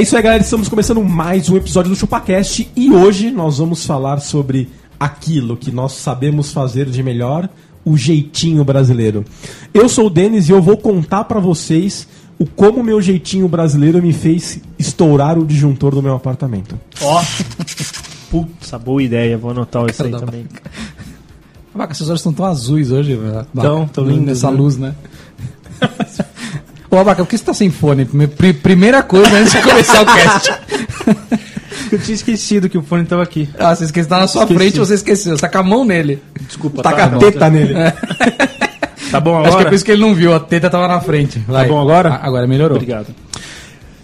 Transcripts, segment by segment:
É isso aí, galera. Estamos começando mais um episódio do ChupaCast e hoje nós vamos falar sobre aquilo que nós sabemos fazer de melhor, o jeitinho brasileiro. Eu sou o Denis e eu vou contar pra vocês o como meu jeitinho brasileiro me fez estourar o disjuntor do meu apartamento. Ó. Putz, boa ideia. Vou anotar isso aí também. Vaca, seus olhos estão tão azuis hoje, velho. Tão, tão lindos, Nessa né? luz, né? Ô, Abaca, por que você tá sem fone? Pri- Primeira coisa antes de começar o cast. Eu tinha esquecido que o fone tava aqui. Ah, você esqueceu, tá na sua Esqueci. frente, você esqueceu. Você tá com a mão nele. Desculpa, Tá com a teta nele. Tá bom Acho que é agora? por isso que ele não viu, a teta tava na frente. Vai. bom agora? A- Agora melhorou. Obrigado.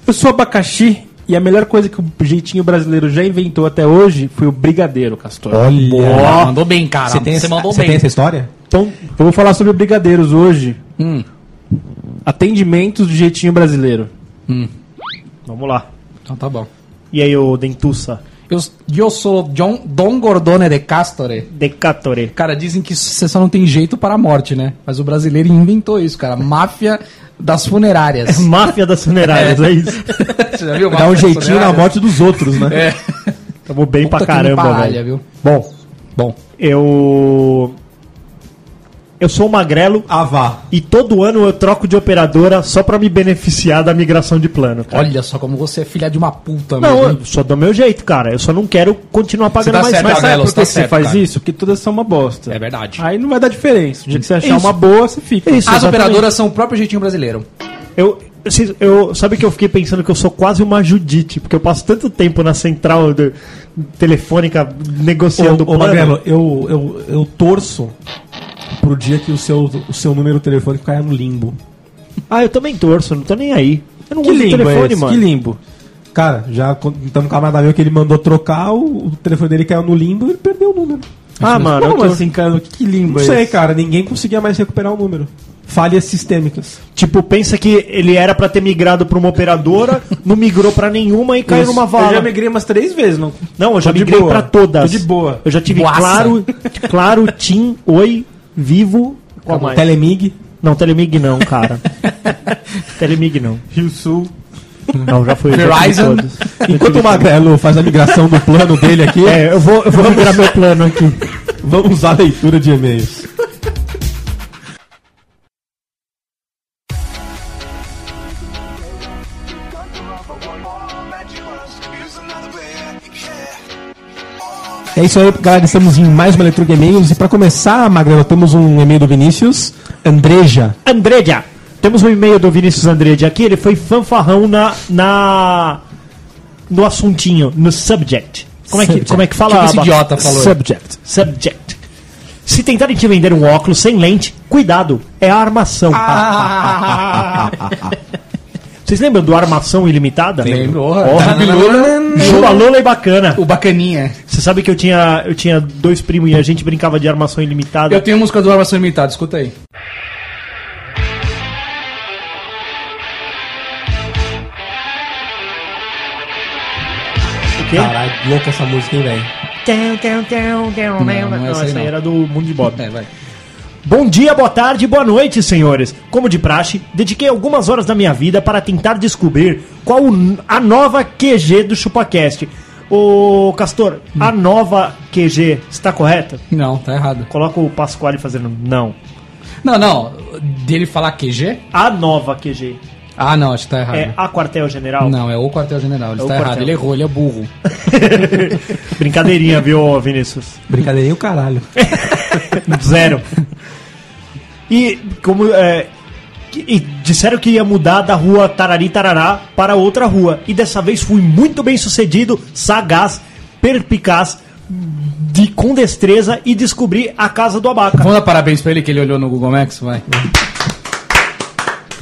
Eu sou abacaxi e a melhor coisa que o jeitinho brasileiro já inventou até hoje foi o brigadeiro, Castor. Olha. Mandou bem, cara. Você tem, essa, mandou você bem. tem essa história? Então, eu vou falar sobre brigadeiros hoje. Hum, Atendimentos do jeitinho brasileiro. hum. Vamos lá. Então tá bom. E aí, ô Dentuça? Eu, eu sou John, Dom Gordone de Castore. Decatore. Cara, dizem que você só não tem jeito para a morte, né? Mas o brasileiro inventou isso, cara. Máfia das funerárias. Máfia das funerárias, é, isso. Você já viu? Dá um jeitinho na morte dos outros, né? É. Tamo bem Puta pra caramba, palha, velho. viu? Bom, Bom. eu... Eu sou um magrelo Ah, vá. e todo ano eu troco de operadora só pra me beneficiar da migração de plano, cara. Olha só como você é filha de uma puta, Não, mesmo. eu só do meu jeito, cara. Eu só não quero continuar pagando tá mais. certo, mas sabe Magrelo, por você que você faz cara. isso? Porque todas são uma bosta. É verdade. Aí não vai dar diferença. O dia que você achar Isso. uma boa, você fica. As Isso, exatamente. operadoras são o próprio jeitinho brasileiro. Eu, eu, eu- sabe que eu fiquei pensando que eu sou quase uma Judite, porque eu passo tanto tempo na central de- telefônica negociando Ô, ô Magrelo, eu, eu, eu torço pro dia que o seu, o seu número telefônico caia no limbo. Ah, eu também torço, não tô nem aí. Eu não Que uso limbo telefone, é esse? mano. Que limbo? Cara, já contando um camarada meu que ele mandou trocar, o, o telefone dele caiu no limbo e ele perdeu o número. Ah, mano, eu Como tô- assim, cara? Que limbo é Não sei, esse? cara. Ninguém conseguia mais recuperar o número. Falhas sistêmicas. Tipo, pensa que ele era pra ter migrado pra uma operadora, não migrou pra nenhuma e caiu Isso. numa vala. Eu já migrei umas três vezes, não. Não, eu já Tô migrei boa. pra todas. Tô de boa. Eu já tive Boaça. Claro, Claro, Tim, Oi, Vivo. Qual mais? Telemig. Não, Telemig não, cara. Telemig não. Rio Sul. Não, já foi. Verizon. Enquanto o Magrelo faz a migração do plano dele aqui, É, eu vou, eu vou migrar meu plano aqui. vamos usar a leitura de e-mails. É isso aí, galera. Estamos em mais uma leitura de e-mails. E pra começar, Magrelo, temos um e-mail do Vinícius. Andreja. Andreja. Temos um e-mail do Vinícius Andreja aqui. Ele foi fanfarrão na, na no assuntinho, no subject. Como é que, Subject. como é que fala? Tipo esse Aba? idiota falou. Subject. Subject. Se tentarem te vender um óculos sem lente, cuidado, é a armação. Vocês lembram do Armação Ilimitada? Lembro, orra. Juba Lola e bacana. O bacaninha. Você sabe que eu tinha, eu tinha dois primos e a gente brincava de Armação Ilimitada. Eu tenho música do Armação Limitada, escuta aí. Quê? Caralho, louca essa música, hein, velho? Não, não é não, essa aí essa aí não. era do Mundo de Bob. É, vai. Bom dia, boa tarde, boa noite, senhores. Como de praxe, dediquei algumas horas da minha vida para tentar descobrir qual a nova QG do ChupaCast. Ô, Castor, a nova QG está correta? Não, tá errado. Coloca o Pasquale fazendo não. Não, não. Dele falar QG? A nova QG. Ah, não, acho que tá errado. É a quartel-general? Não, é o quartel-general. Ele É o tá errado. quartel. Ele errou, ele é burro. Brincadeirinha, viu, Vinícius? Brincadeirinha o caralho. Zero. E como é, e disseram que ia mudar da rua Tarari Tarará para outra rua. E dessa vez fui muito bem sucedido, sagaz, perpicaz, de, com destreza e descobrir a casa do abaca. Vamos dar parabéns pra ele que ele olhou no Google Maps, vai.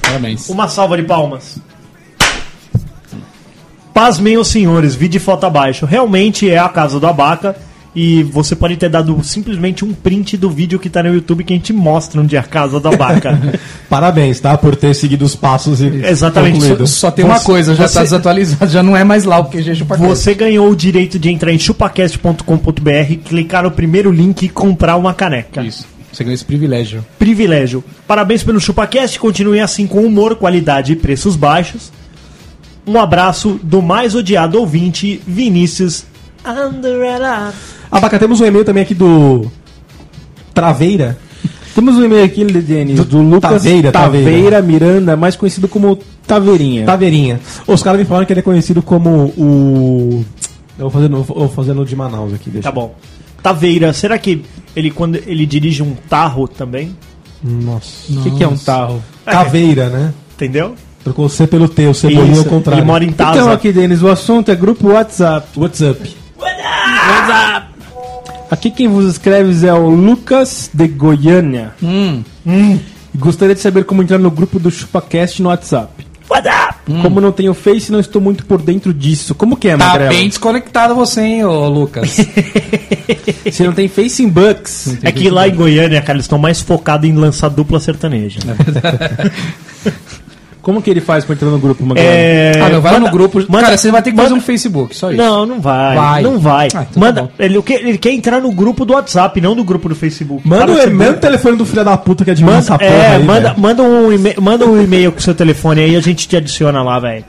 Parabéns. Uma salva de palmas. Pasmem os senhores, vi de foto abaixo. Realmente é a casa do abaca. E você pode ter dado simplesmente um print do vídeo que tá no YouTube que a gente mostra onde é a casa do abaca. Parabéns, tá? Por ter seguido os passos e Exatamente. concluído. Só tem uma Você- coisa, já você- tá desatualizado, já não é mais lá o QG ChupaCast. Você ganhou o direito de entrar em chupacast.com.br, clicar no primeiro link e comprar uma caneca. Isso. Você ganhou esse privilégio. Privilégio. Parabéns pelo ChupaCast, continue assim com humor, qualidade e preços baixos. Um abraço do mais odiado ouvinte, Vinícius Anderera. Abaca, temos um e-mail também aqui do Traveira. Temos um e-mail aqui, Denis, do, Lucas Taveira, Taveira, Taveira. Miranda, mais conhecido como Taveirinha. Taveirinha. Os caras me falaram que ele é conhecido como o. Eu vou fazendo, eu vou fazendo de Manaus aqui, deixa. Tá bom. Taveira, será que ele quando ele dirige um tarro também? Nossa. O que, que é um tarro? Caveira, né? Entendeu? Trocou o C pelo T, o cebolinha ao contrário. Ele mora em Taza. Então aqui, Denis, o assunto é grupo WhatsApp. What's up? Aqui quem vos escreve é o Lucas de Goiânia. Hum. E gostaria de saber como entrar no grupo do ChupaCast no WhatsApp. Como não tenho Face, não estou muito por dentro disso. Como que é, Tá Magrelo? bem desconectado você, hein, ô Lucas. Você não tem Face em Bucks. É que lá em Goiânia, cara, eles estão mais focados em lançar dupla sertaneja. Como que ele faz pra entrar no grupo, Magrelo? É, ah, não, vai lá manda- no grupo. manda- Cara, você vai ter que fazer manda- um Facebook, só isso. Não, não vai. Vai. Não vai. Ah, então tá manda, bom. ele, o que- ele quer entrar no grupo do WhatsApp, não no grupo do Facebook. Manda o burro. o telefone do filho da puta que é de Manda, essa porra é, aí, manda, manda, um e-mail, manda um e-mail com seu telefone aí a gente te adiciona lá, velho.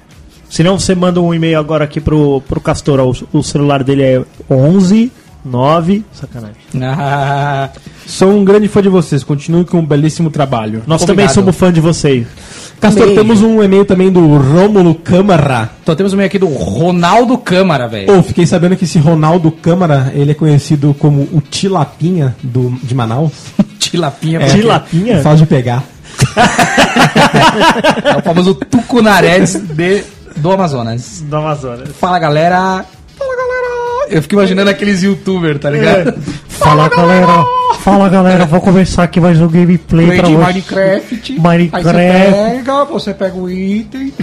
Senão você manda um e-mail agora aqui pro, pro Castor. O, o celular dele é 11 9. Sacanagem. Ah, Sou um grande fã de vocês. Continue com um belíssimo trabalho. Nós Obrigado. também somos fã de vocês. Castor, Beijo. temos um e-mail também do Rômulo Câmara. então temos um e-mail aqui do Ronaldo Câmara, velho. Ou fiquei sabendo que esse Ronaldo Câmara, ele é conhecido como o Tilapinha do, de Manaus. Tilapinha. É, Tilapinha? Faz de pegar. É o famoso Tucunarés de, do Amazonas. Do Amazonas. Fala, galera. Fala. Eu fico imaginando aqueles youtubers, tá ligado? Fala galera, fala galera, vou começar aqui mais um gameplay Play pra de hoje. Minecraft. Minecraft. Aí você pega, você pega o item.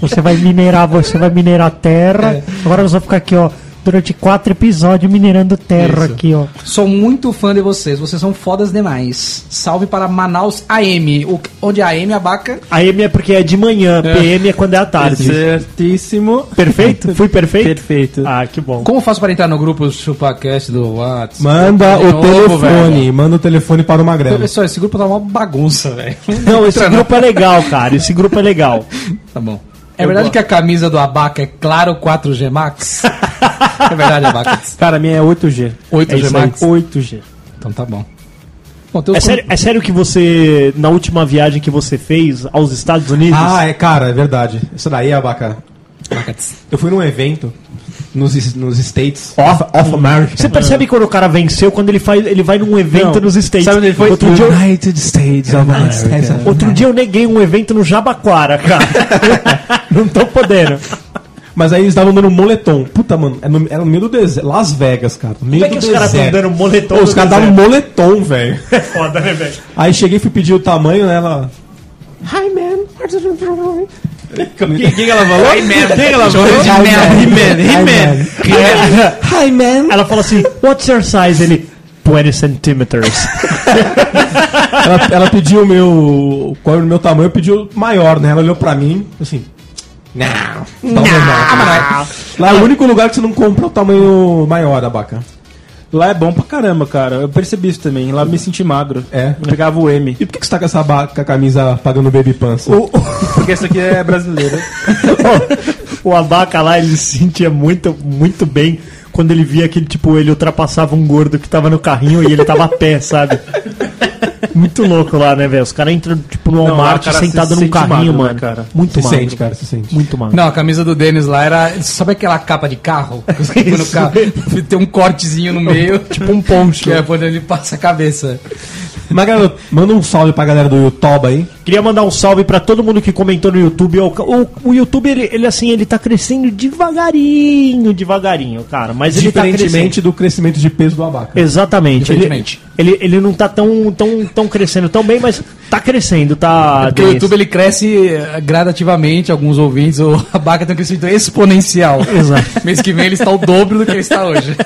Você vai minerar, você vai minerar terra. Agora nós vamos ficar aqui, ó, durante quatro episódios minerando terra Isso. aqui, ó. Sou muito fã de vocês, vocês são fodas demais. Salve para Manaus AM. O, onde a AM abaca. A M é porque é de manhã, PM é quando é à tarde. Certíssimo. Perfeito? Fui perfeito? Perfeito. Ah, que bom. Como faço para entrar no grupo ChupaCast do WhatsApp? Manda o novo, telefone, velho. manda o telefone para o Magrelo. Pessoal, esse grupo tá uma bagunça, velho. Não, esse grupo é legal, cara. Esse grupo é legal. Tá bom. É verdade que a camisa do Abaca é claro 4G Max? é verdade, Abaca. Cara, a minha é 8G. 8G É Max? 8G. Então tá bom. É sério, é sério que você, na última viagem que você fez aos Estados Unidos, Ah, é, cara, é verdade. Isso daí, Abaca. Abacats. Eu fui num evento nos, nos States Off- of America. você percebe quando o cara venceu, quando ele, faz, ele vai num evento Não. nos States. Sabe onde ele foi? Outro dia, eu, United States of America. outro dia eu neguei um evento no Jabaquara, cara. Não tô podendo. Mas aí eles estavam dando moletom. Puta, mano, era no, era no meio do deserto. Las Vegas, cara. No meio Como é que do os caras estão deserto. dando moletom Pô, Os caras davam moletom, velho. É foda, né, velho? Aí cheguei e fui pedir o tamanho, né? Ela. Hi, man. Quem, quem ela falou? Quem ela falou? He-Man. He-Man. He-Man. Hi, man. Ela falou assim, what's your size? Ele, 20 centímetros. Ela, ela pediu o meu. Qual era o meu tamanho? Eu pedi o maior, né? Ela olhou pra mim, assim. Não. Não, não. Lá é o único lugar que você não compra o tamanho maior, abaca. Lá é bom pra caramba, cara. Eu percebi isso também. Lá eu me senti magro. É. Eu pegava o M. E por que você tá com essa ba- com a camisa pagando baby pants? Porque essa aqui é brasileira. o Abaca lá, ele se sentia muito, muito bem quando ele via que, tipo, ele ultrapassava um gordo que tava no carrinho e ele tava a pé, sabe? Muito louco lá, né, velho? Os caras entram, tipo, no Walmart cara sentado se num carrinho, magro, né, mano. cara? Muito Se magro. sente, cara, se sente. Muito magro. Não, a camisa do Denis lá era. Sabe aquela capa de carro? No carro. Tem um cortezinho no meio. Tipo um poncho. Que é quando ele passa a cabeça. Magrelo, manda um salve pra galera do Yotoba aí. Queria mandar um salve pra todo mundo que comentou no YouTube. O, o, o YouTube, ele, ele, assim, ele tá crescendo devagarinho, devagarinho, cara. Mas ele tá Diferentemente crescendo. do crescimento de peso do abaca. Exatamente. Ele, ele, ele não tá tão, tão, tão crescendo tão bem, mas tá crescendo, tá. Porque o YouTube ele cresce eh, gradativamente, alguns ouvintes, o Abaca tem um crescimento exponencial. Exato. Mês que vem ele está o dobro do que ele está hoje.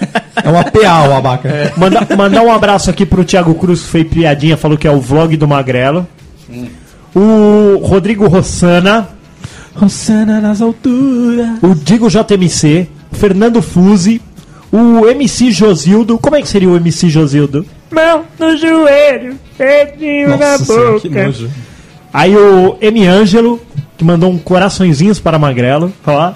É uma PA o abaca. Manda, mandar um abraço aqui pro Thiago Cruz, que fez piadinha, falou que é o vlog do Magrelo. O Rodrigo Rossana, Rossana nas alturas. o Digo JMC, Fernando Fuzi, o MC Josildo. Como é que seria o MC Josildo? Mão no joelho, dedinho Nossa senhora, que nojo. Aí o M. Ângelo, que mandou um coraçõezinhos para Magrelo. Ó.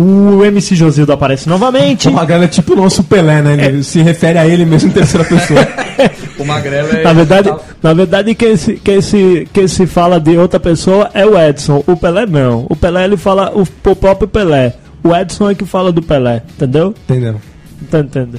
O MC Josildo aparece novamente. O Magrelo é tipo o nosso Pelé, né? Ele se refere a ele mesmo em terceira pessoa. O Magrelo é. Na verdade, na verdade quem, se, quem, se, quem se fala de outra pessoa é o Edson. O Pelé não. O Pelé ele fala o, o próprio Pelé. O Edson é que fala do Pelé, entendeu? Entendeu? Tá entendendo?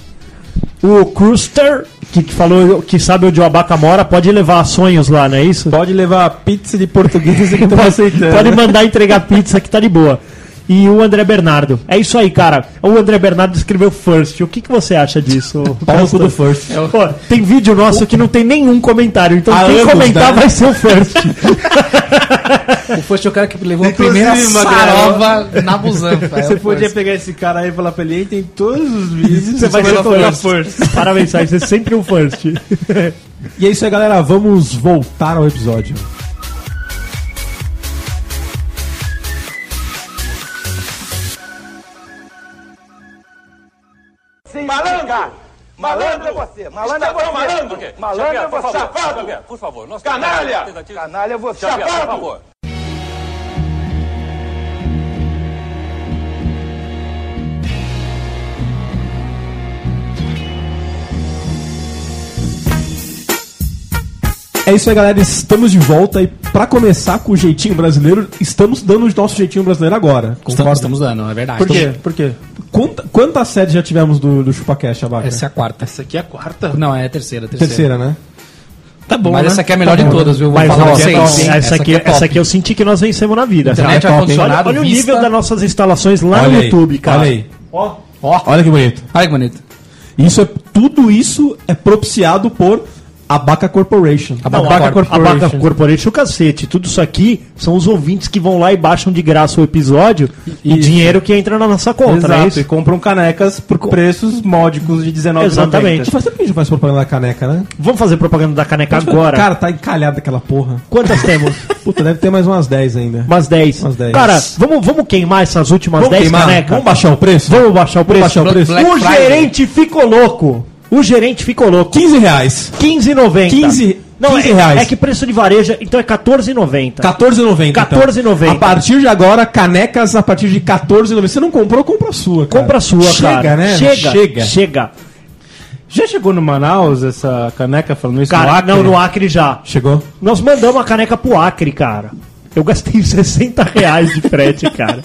O Kruster, que, que falou que sabe onde o Abaca mora, pode levar sonhos lá, não é isso? Pode levar pizza de português que estamos aceitando. Pode mandar entregar pizza que tá de boa. E o André Bernardo. É isso aí, cara. O André Bernardo escreveu First. O que, que você acha disso? Cu do First. Pô, tem vídeo nosso que não tem nenhum comentário. Então Há quem anos, comentar né? vai ser o First. O First é o cara que levou a primeira sarova na busanfa. é Você podia First. pegar esse cara aí e falar pra ele, tem todos os vídeos. Você vai ser o colocar First. Parabéns, vai ser sempre o First. E é isso aí, galera. Vamos voltar ao episódio. Malandro! Malandro é você! Malandro é você! Malandro! Malandro é você! Safado! por favor, Canalha! Canalha é você! Xavier, por Safado! favor. É isso aí, galera. Estamos de volta e pra começar com o jeitinho brasileiro, estamos dando o nosso jeitinho brasileiro agora. Estamos, estamos dando, é verdade. Por quê? Por quê? Quanta- quantas séries já tivemos do, do ChupaCast, Abaca? Essa é a quarta. Essa aqui é a quarta. Não, é a terceira, a terceira. terceira, né? Tá bom, Mas né? essa aqui é a melhor Tá de bom. todas, viu? Vou Mas falar ó, pra vocês. essa, essa, aqui, é top. essa aqui eu senti que nós vencemos na vida. Internet cara. ar-condicionado, olha, olha o vista. nível das nossas instalações lá Olha no aí, YouTube, cara. Olha aí. Ó, Ó, Olha que bonito. olha que bonito. Isso é, tudo isso é propiciado por Abaca Corporation. Abaca Abaca, Corp. Corporation. Abaca Corporation, o cacete. Tudo isso aqui são os ouvintes que vão lá e baixam de graça o episódio e Isso. dinheiro que entra na nossa conta, não é Exato, isso? e compram canecas por preços módicos de 19,90. Exatamente. Faz tempo que a gente faz propaganda da caneca, né? Vamos fazer propaganda da caneca agora. Cara, tá encalhada aquela porra. Quantas temos? Puta, deve ter mais umas 10 ainda. Umas 10. Umas 10. Cara, vamos, vamos queimar essas últimas Vamos 10 queimar? canecas? Vamos baixar o preço? Vamos baixar o preço? baixar o preço? Black o Friday. gerente ficou louco. O gerente ficou louco. 15 reais. 15,90. 15 Não, 15 é, reais. é que preço de varejo, então é 14,90. 14,90. 14,90. Então. A partir de agora, canecas a partir de 14,90. Você não comprou, compra a sua. Cara. Compra a sua, Chega, cara. né? Chega, Chega. chega. Já chegou no Manaus essa caneca falando isso no Cara, Acre? não, no Acre já. Chegou? Nós mandamos a caneca pro Acre, cara. Eu gastei 60 reais de frete, cara.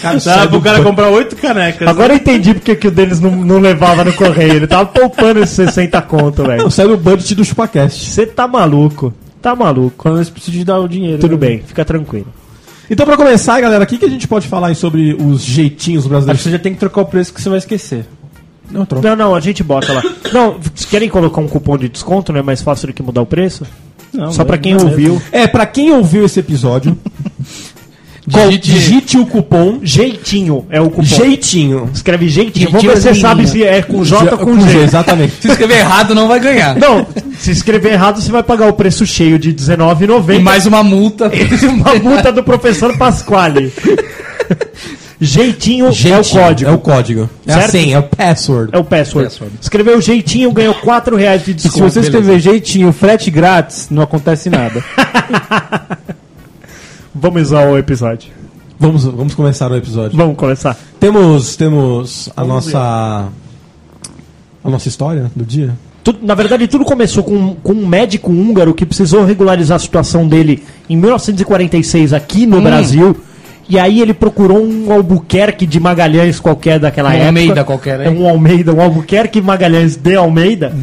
Cara, Dá pro cara comprar oito canecas. Agora eu entendi porque que o deles não, não levava no correio. Ele tava poupando esses 60 conto, velho. Não, sai do budget do ChupaCast. Você tá maluco. Tá maluco. Quando eles precisam de dar o dinheiro. Tudo né? bem, fica tranquilo. Então, pra começar, galera, o que, que a gente pode falar aí sobre os jeitinhos Acho que brasileiros? você já tem que trocar o preço que você vai esquecer. Não, troca. Não, não, a gente bota lá. Não, vocês querem colocar um cupom de desconto, não é mais fácil do que mudar o preço? Não, Só pra mas- quem não é ouviu. É, pra quem ouviu esse episódio, Digite- digite o cupom Jeitinho é o cupom. Jeitinho. Escreve jeitinho. Jeitinho Vamos ver se você é sabe se é com J ou com G. Exatamente. Se escrever errado, não vai ganhar. Não, se escrever errado, você vai pagar o preço cheio de R$19,90 E mais uma multa. uma multa do professor Pasquale. Jeitinho, é o Jeitinho, código. É o código. É a Certo? senha, é o password. É o password. Password. Escreveu jeitinho, ganhou 4 reais de E se desconto. você escrever jeitinho, frete grátis, não acontece nada. Vamos usar o episódio. Vamos, vamos começar o episódio. Vamos começar. Temos, temos a nossa. A nossa história do dia? Tudo- na verdade, tudo começou com, com um médico húngaro que precisou regularizar a situação dele em 1946 aqui no Brasil. E aí ele procurou um Albuquerque de Magalhães qualquer daquela Um época. Almeida qualquer, É hein? um Almeida, um Albuquerque Magalhães de Almeida.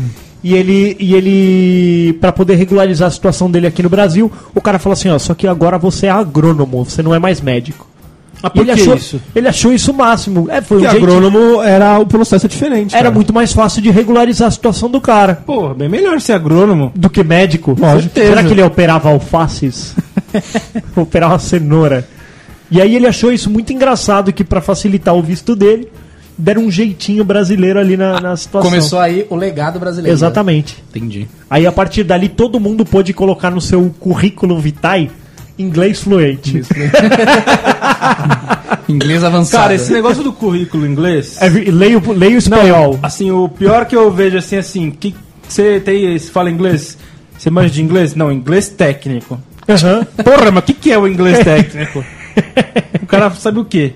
E ele, e ele para poder regularizar a situação dele aqui no Brasil, o cara falou assim, ó, só que agora você é agrônomo, você não é mais médico. Ah, ele que achou isso? Ele achou isso o máximo. É, foi um Porque jeito- agrônomo era o processo diferente. Era cara. muito mais fácil de regularizar a situação do cara Pô, bem melhor ser agrônomo. do que médico. Lógico. Será que ele operava alfaces? operava cenoura. E aí ele achou isso muito engraçado que pra facilitar o visto dele, deram um jeitinho brasileiro ali na, na situação. Começou aí o legado brasileiro. Exatamente. Entendi. Aí a partir dali todo mundo pôde colocar no seu currículo vitae inglês fluente. Inglês avançado. Cara, esse negócio do currículo inglês. É, leio, leio espanhol. Assim, o pior que eu vejo assim, assim, que você tem, você fala inglês? Você manja de inglês? Não, inglês técnico. Aham. Porra, mas o que, que é o inglês técnico? o cara sabe o quê?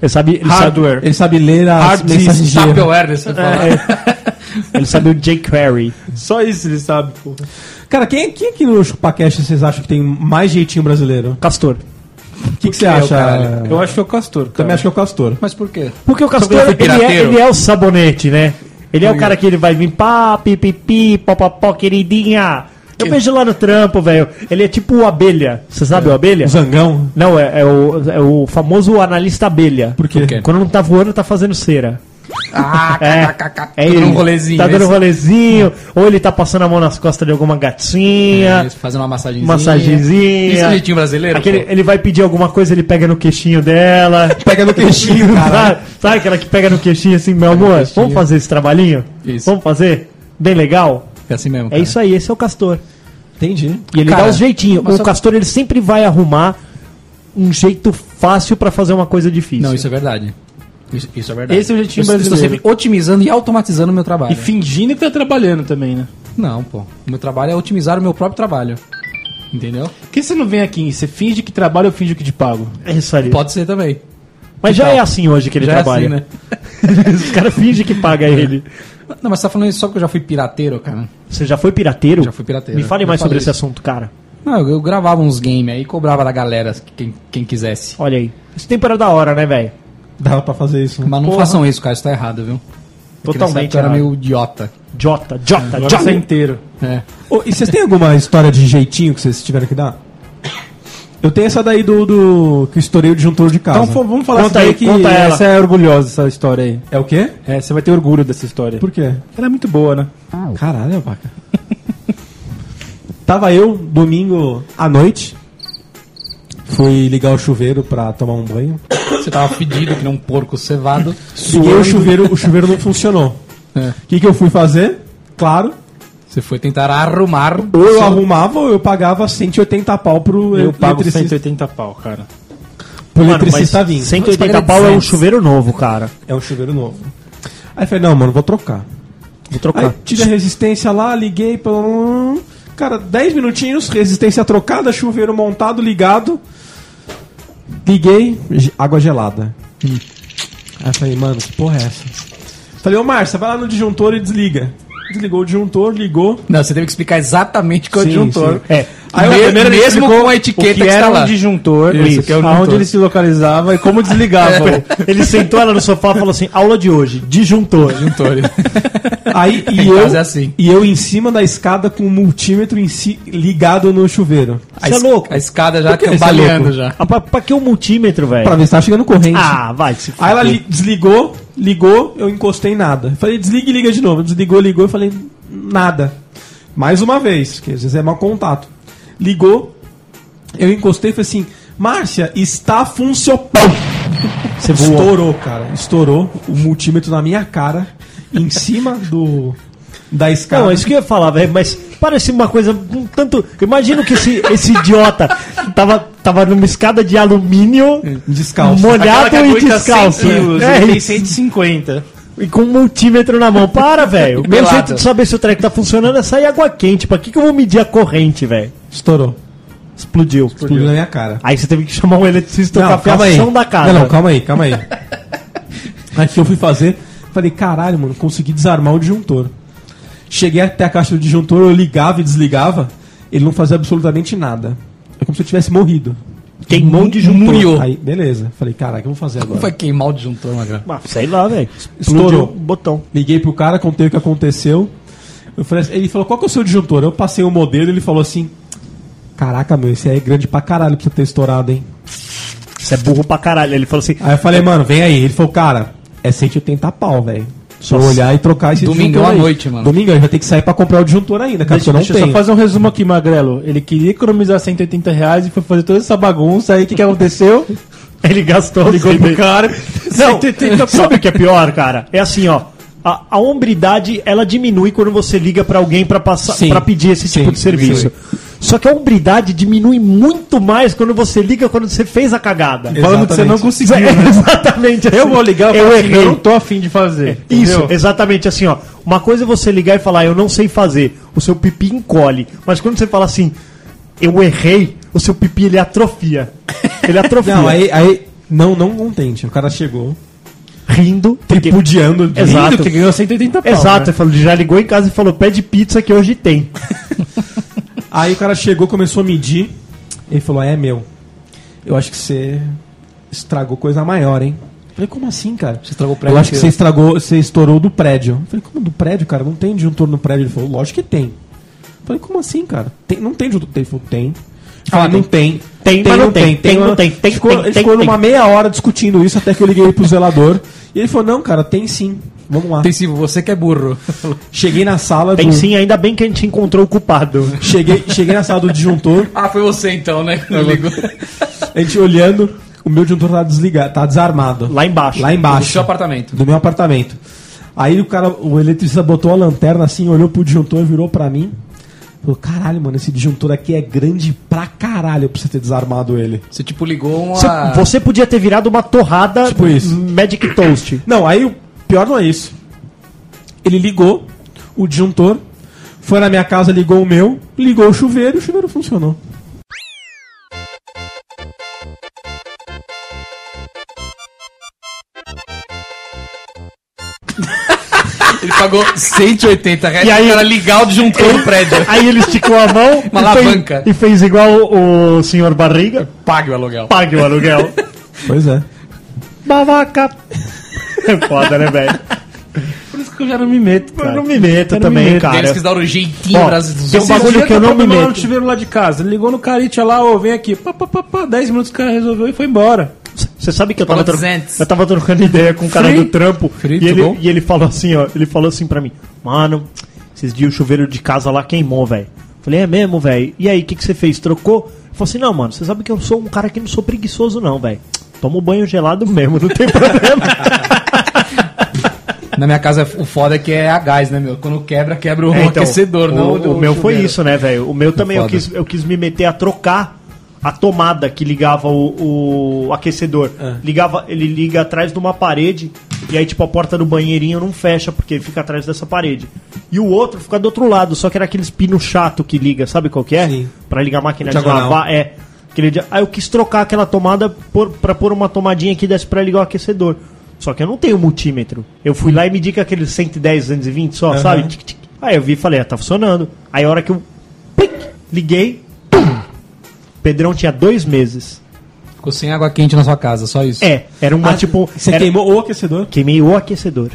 Ele sabe, ele Hardware. Ele sabe ler as Hard mensagens fala. sabe, ele sabe o jQuery. Só isso ele sabe, porra. Cara, quem, quem aqui no ChupaCast vocês acham que tem mais jeitinho brasileiro? Castor. O que, que você é acha? caralho? Eu acho que é o Castor. Também cara. acho que é o Castor. Mas por quê? Porque o Castor, ele é, ele é o sabonete, né? Ele é o cara que ele vai vir pá, pipipi, popopó, queridinha. Eu vejo lá no trampo, velho. Ele é tipo o abelha. Você sabe o abelha? O Zangão. Não, é, é o, é o famoso analista abelha. Por quê? Por quê? Quando não tá voando, tá fazendo cera. Ah, É, kkk. é Tô dando ele. um rolezinho. Tá dando um esse. rolezinho, ou ele tá passando a mão nas costas de alguma gatinha. É, fazendo uma massagenzinha. Massagenzinha. Isso é jeitinho brasileiro? Aquele, ele vai pedir alguma coisa, ele pega no queixinho dela. Pega no queixinho, cara. sabe, sabe aquela que pega no queixinho assim, meu amor, vamos fazer esse trabalhinho? Isso. Vamos fazer? Bem legal? É assim mesmo. É isso aí, esse é o Castor. Entendi. E ele Cara, dá os jeitinhos. mas O só- Castor, ele sempre vai arrumar um jeito fácil pra fazer uma coisa difícil. Não, isso é verdade. Isso, isso é verdade. Esse é o jeitinho eu, Estou brasileiro. sempre otimizando e automatizando o meu trabalho. E fingindo que tá trabalhando também, né? Não, pô. O meu trabalho é otimizar o meu próprio trabalho. Entendeu? Por que você não vem aqui? Você finge que trabalha ou finge que te pago? É isso aí. Pode ser também. Mas já é assim hoje que ele Já trabalha. é assim, né? Os caras fingem que paga ele. Não, mas você tá falando isso só porque eu já fui pirateiro, cara? Você já foi pirateiro? Já fui pirateiro. Me fale mais sobre falei esse isso. assunto, cara. Não, eu, eu gravava uns games aí e cobrava da galera, quem, quem quisesse. Olha aí. Esse tempo era da hora, né, velho? Dava pra fazer isso. Mas não Porra. façam isso, cara, isso tá errado, viu? Totalmente era meio idiota. Jota, Jota, Agora Jota. é inteiro. É. Ô, e vocês têm alguma história de jeitinho que vocês tiveram que dar? Eu tenho essa daí do, do que eu estourei o disjuntor de casa. Então vamos falar Conta essa daí aí, que conta ela. essa é orgulhosa, essa história aí. É o quê? É, você vai ter orgulho dessa história. Por quê? Ela é muito boa, né? Caralho, vaca. Tava eu, domingo à noite. Fui ligar o chuveiro pra tomar um banho. Você tava fedido, que nem um porco cevado. Liguei o chuveiro, o chuveiro não funcionou. É. O que, que eu fui fazer? Claro, Você foi tentar arrumar. ou eu seu- arrumava ou eu pagava 180 pau pro Eu pago eletricista, 180 pau, cara. pro Mano, eletricista mas vir. 180 Paga pau é um 200. chuveiro novo, cara. É um chuveiro novo. Aí eu falei, não, mano, vou trocar. Vou trocar. Aí tirei a resistência lá, liguei. pum, Cara, 10 minutinhos, resistência trocada, chuveiro montado, ligado. Liguei, ge- água gelada. Hum. Aí eu falei, mano, que porra é essa? Falei, ô Márcia, vai lá no disjuntor e desliga. Desligou o disjuntor, ligou. Não, você teve que explicar exatamente o que é o disjuntor. sim. É. Aí eu- Me- primeiro mesmo com a etiqueta que que, era um disjuntor, Isso, que é o aonde disjuntor. ele se localizava e como desligava. Ele sentou ela no sofá e falou assim: aula de hoje, disjuntor. Disjuntor. Aí e eu, é assim. e eu em cima da escada com o multímetro em si, ligado no chuveiro. A, Você é louco? a escada já Por que você é cambaleando já. Ah, pra, pra que o multímetro, velho? Pra ver se tava chegando corrente. Ah, vai se Aí ela desligou, ligou, eu encostei nada. Falei, desliga e liga de novo. Desligou, ligou, eu falei, nada. Mais uma vez, que às vezes é mau contato. Ligou, eu encostei e falei assim, Márcia, está funcionando. Você voou. Estourou, cara. Estourou o multímetro na minha cara, em cima do da escada. Não, é isso que eu ia falar, velho, mas parece uma coisa um tanto. Imagino que esse, esse idiota tava, tava numa escada de alumínio, Descalço. molhado e descalço. 100 quilos, É ele tem isso. 150. E com um multímetro na mão. Para, velho. O meu jeito de saber se o treco tá funcionando é sair água quente. Pra que, que eu vou medir a corrente, velho? Estourou. Explodiu. Explodiu na minha cara. Aí você teve que chamar um eletricista Não, com a calma aí. da casa. Não, não, calma aí, calma aí. Aí que eu fui fazer, falei, caralho, mano, consegui desarmar o disjuntor. Cheguei até a caixa do disjuntor, eu ligava e desligava, ele não fazia absolutamente nada. É como se eu tivesse morrido. Queimou o disjuntor. Aí, beleza. Falei, caralho, o que eu vou fazer Como agora? foi queimar o disjuntor, Magrão? Ah, sei lá, velho. Estourou. O botão. Liguei pro cara, contei o que aconteceu. Eu falei assim- ele falou, qual que é o seu disjuntor? Eu passei o modelo ele falou assim, caraca, meu, esse aí é grande pra caralho pra você ter estourado, hein? Você é burro pra caralho. Ele falou assim: Aí eu falei, mano, vem aí. Ele falou, cara, é 180 pau, velho. Só olhar e trocar esse Domingão disjuntor à noite, mano. Domingão, a gente vai ter que sair pra comprar o disjuntor ainda, cara, Deixa, eu não deixa tenho. só fazer um resumo aqui, Magrelo. Ele queria economizar 180 reais e foi fazer toda essa bagunça. Aí o que, que aconteceu? Ele gastou. Ligou pro cara. Não, 180 pau. sabe o que é pior, cara? É assim, ó. A, a hombridade, ela diminui quando você liga pra alguém pra passar, Sim. para pedir esse Sim, tipo de serviço. Só que a hombridade diminui muito mais quando você liga quando você fez a cagada. Falando que você não conseguiu, né? Exatamente. assim. Eu vou ligar e eu assim, errei. eu não tô afim de fazer. Isso, entendeu? exatamente assim, ó. Uma coisa é você ligar e falar, eu não sei fazer, o seu pipi encolhe. Mas quando você fala assim, eu errei, o seu pipi ele atrofia. Ele atrofia. Não, aí, aí não, não contente. O cara chegou rindo. tripudiando. de- Exato. Lindo que ganhou 180 pau. Exato, né? ele falou, já ligou em casa e falou, pede pizza que hoje tem. Aí o cara chegou, começou a medir. Ele falou: É, meu, eu acho que você estragou coisa maior, hein? Eu falei: Como assim, cara? Você estragou o prédio Eu acho que você estragou, você estourou do prédio. Eu falei: Como do prédio, cara? Não tem disjuntor no prédio. Ele falou: Lógico que tem. Eu falei: Como assim, cara? Tem, não tem disjuntor. Ele falou: Tem. Eu falei, não tem. Tem, mas não tem. Tem, não tem. Tem, ficou, tem, ele tem, ficou tem. numa meia hora discutindo isso até que eu liguei pro zelador. E ele falou: Não, cara, tem sim. Vamos lá. Tem sim, você que é burro. Cheguei na sala Tem do. sim, ainda bem que a gente encontrou o culpado. Cheguei, cheguei na sala do disjuntor. ah, foi você então, né? A gente olhando, o meu disjuntor tá desligado, tá desarmado. Lá embaixo. Lá Do embaixo. seu apartamento. Do meu apartamento. Aí o cara, o eletricista botou a lanterna assim, olhou pro disjuntor e virou pra mim. Falou, caralho, mano, esse disjuntor aqui é grande pra caralho pra você ter desarmado ele. Você tipo ligou uma. Você, você podia ter virado uma torrada Tipo isso. Magic Toast. Não, aí o pior não é isso. Ele ligou o disjuntor, foi na minha casa, ligou o meu, ligou o chuveiro e o chuveiro funcionou. Pagou 180 reais E aí- pra ligar o disjuntor do prédio. Aí ele esticou a mão Uma e fez- alavanca. e fez igual o, senhor Barriga. Pague o aluguel. Pague o aluguel. Pois é. Babaca. É foda, né, velho? Por isso que eu já não me meto, Eu cara. não me meto Eu não me também, meto. cara. Eles quis dar o jeitinho Ó, brasileiro. tem um bagulho que eu não me problema meto. no chuveiro lá de casa. Ele ligou no Caritia lá, ô, vem aqui. Pá, pá, pá, pá, 10 minutos o cara resolveu e foi embora. Você sabe que eu tava, Fala tro... 200. eu tava trocando ideia com o cara Free? do trampo Free, e, ele, bom? e ele falou assim, ó, ele falou assim pra mim, mano, esses dias o chuveiro de casa lá queimou, velho. Falei, é mesmo, velho? E aí, o que, que você fez? Trocou? Ele falou assim, não, mano, você sabe que eu sou um cara que não sou preguiçoso, não, velho. Tomo banho gelado mesmo, não tem problema. Na minha casa, o foda é que é a gás, né, meu? Quando quebra, quebra o É, então, aquecedor, o, não o meu foi chuveiro. isso, né, velho? O meu também eu quis, eu quis me meter a trocar a tomada que ligava o, o aquecedor. Ligava, ele liga atrás de uma parede e aí tipo a porta do banheirinho não fecha porque fica atrás dessa parede. E o outro fica do outro lado, só que era aqueles pino chato que liga, sabe qual que é? Sim. Pra ligar a máquina de lavar, é. Aquele dia, aí eu quis trocar aquela tomada por, pra pôr uma tomadinha que desse pra ligar o aquecedor. Só que eu não tenho multímetro. Eu fui lá e medi com aqueles 110, 220 só, sabe? Tic, tic. Aí eu vi e falei, ah, tá funcionando. Aí a hora que eu plic, liguei, Pedrão tinha dois meses. Ficou sem água quente na sua casa, só isso. É, era uma Ah, tipo. Você era- queimou o aquecedor? Queimei o aquecedor.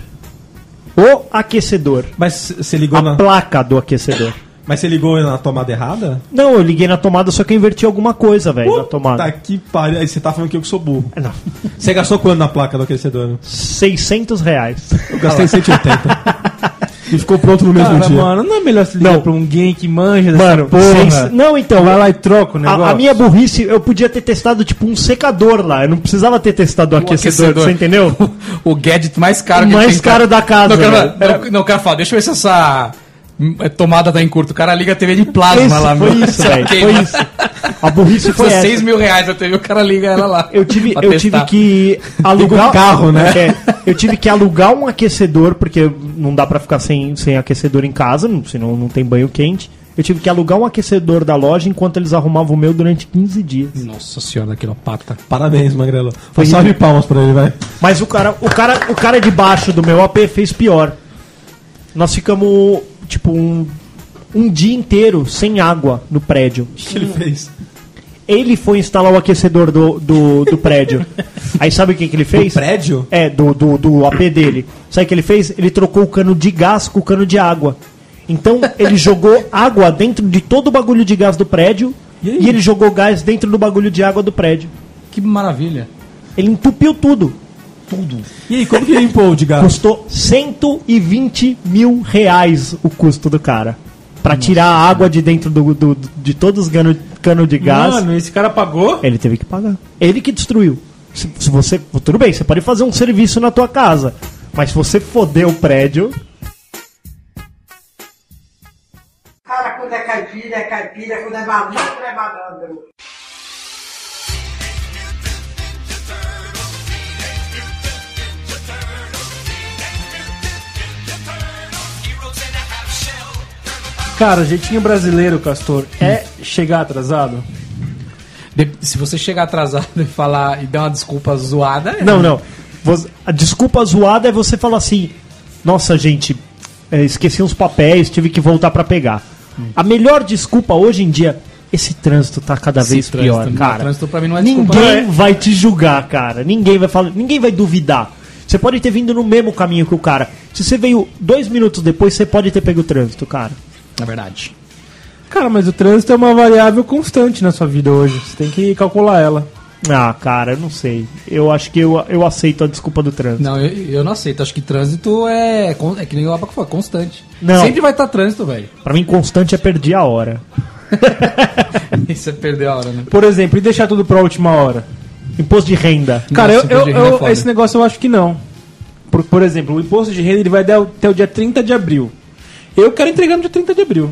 O aquecedor. Mas você ligou A na. placa do aquecedor. Mas você ligou na tomada errada? Não, eu liguei na tomada, só que eu inverti alguma coisa, velho, na tomada. Tá que pariu. Aí você tá falando que eu que sou burro. Não. Você gastou quanto na placa do aquecedor? 600 reais. Eu gastei 180. e ficou pronto no mesmo Cara, dia. mano, não é melhor se ligar Não. pra alguém que manja dessa Mano, porra? seis- não, então. Vai lá e troca o negócio. A, a minha burrice, eu podia ter testado tipo um secador lá. Eu não precisava ter testado o aquecedor, aquecedor. você entendeu? o gadget mais caro O que mais tem, caro da casa, Não, o cara, não, não, o cara fala, deixa eu ver se essa tomada tá em curto. O cara liga a TV de plasma Esse, lá, foi meu. isso, velho. Foi isso. A burrice foi essa. 6 mil reais a TV, o cara liga ela lá. Eu tive, eu testar. tive que alugar um carro, né? É, eu tive que alugar um aquecedor porque não dá pra ficar sem, sem aquecedor em casa, não- senão não tem banho quente. Eu tive que alugar um aquecedor da loja enquanto eles arrumavam o meu durante 15 dias. Nossa senhora, daquela pata. Parabéns, Magrelo. Foi salve de palmas pra ele, vai. Mas o cara, o cara, o cara de baixo do meu AP fez pior. Nós ficamos tipo um, um dia inteiro sem água no prédio. O que ele fez? Ele foi instalar o aquecedor do, do, do prédio. Aí sabe o que, que ele fez? prédio? É, do, do, do AP dele. Sabe o que ele fez? Ele trocou o cano de gás com o cano de água. Então ele jogou água dentro de todo o bagulho de gás do prédio E e ele jogou gás dentro do bagulho de água do prédio. Que maravilha. Ele entupiu tudo. E aí, como que limpou de gás? Custou 120 mil reais o custo do cara. Pra tirar a água de dentro do, do- de todos os cano, cano de gás. Mano, esse cara pagou? Ele teve que pagar. Ele que destruiu. Se, se você. Tudo bem, você pode fazer um serviço na tua casa. Mas se você foder o prédio. Cara, quando é caipira, é caipira, quando é malandro, é malandro. Cara, jeitinho brasileiro, Castor, é chegar atrasado? De- se você chegar atrasado e falar e der uma desculpa zoada, é. Não, não. Você- a desculpa zoada é você falar assim: Nossa, gente, é, esqueci uns papéis, tive que voltar pra pegar. A melhor desculpa hoje em dia. Esse trânsito tá cada Esse vez trânsito, pior, não, cara. trânsito pra mim não é desculpa, ninguém não é. vai te julgar, cara. Ninguém vai falar, ninguém vai duvidar. Você pode ter vindo no mesmo caminho que o cara. Se você veio dois minutos depois, você pode ter pego o trânsito, cara. É verdade. Cara, mas o trânsito é uma variável constante na sua vida hoje. Você tem que calcular ela. Ah, cara, eu não sei. Eu acho que eu, eu aceito a desculpa do trânsito. Não, eu, eu não aceito. Acho que trânsito é. É que nem o Abaco falou, constante. Não. Sempre vai estar trânsito, velho. Pra mim, constante é perder a hora. E você perdeu a hora, né? Por exemplo, e deixar tudo pra última hora? Imposto de renda. Cara, Nossa, eu, eu- é eu- foda. esse negócio eu acho que não. Por, por exemplo, o imposto de renda ele vai dar até o dia 30 de abril. Eu quero entregar no dia 30 de abril.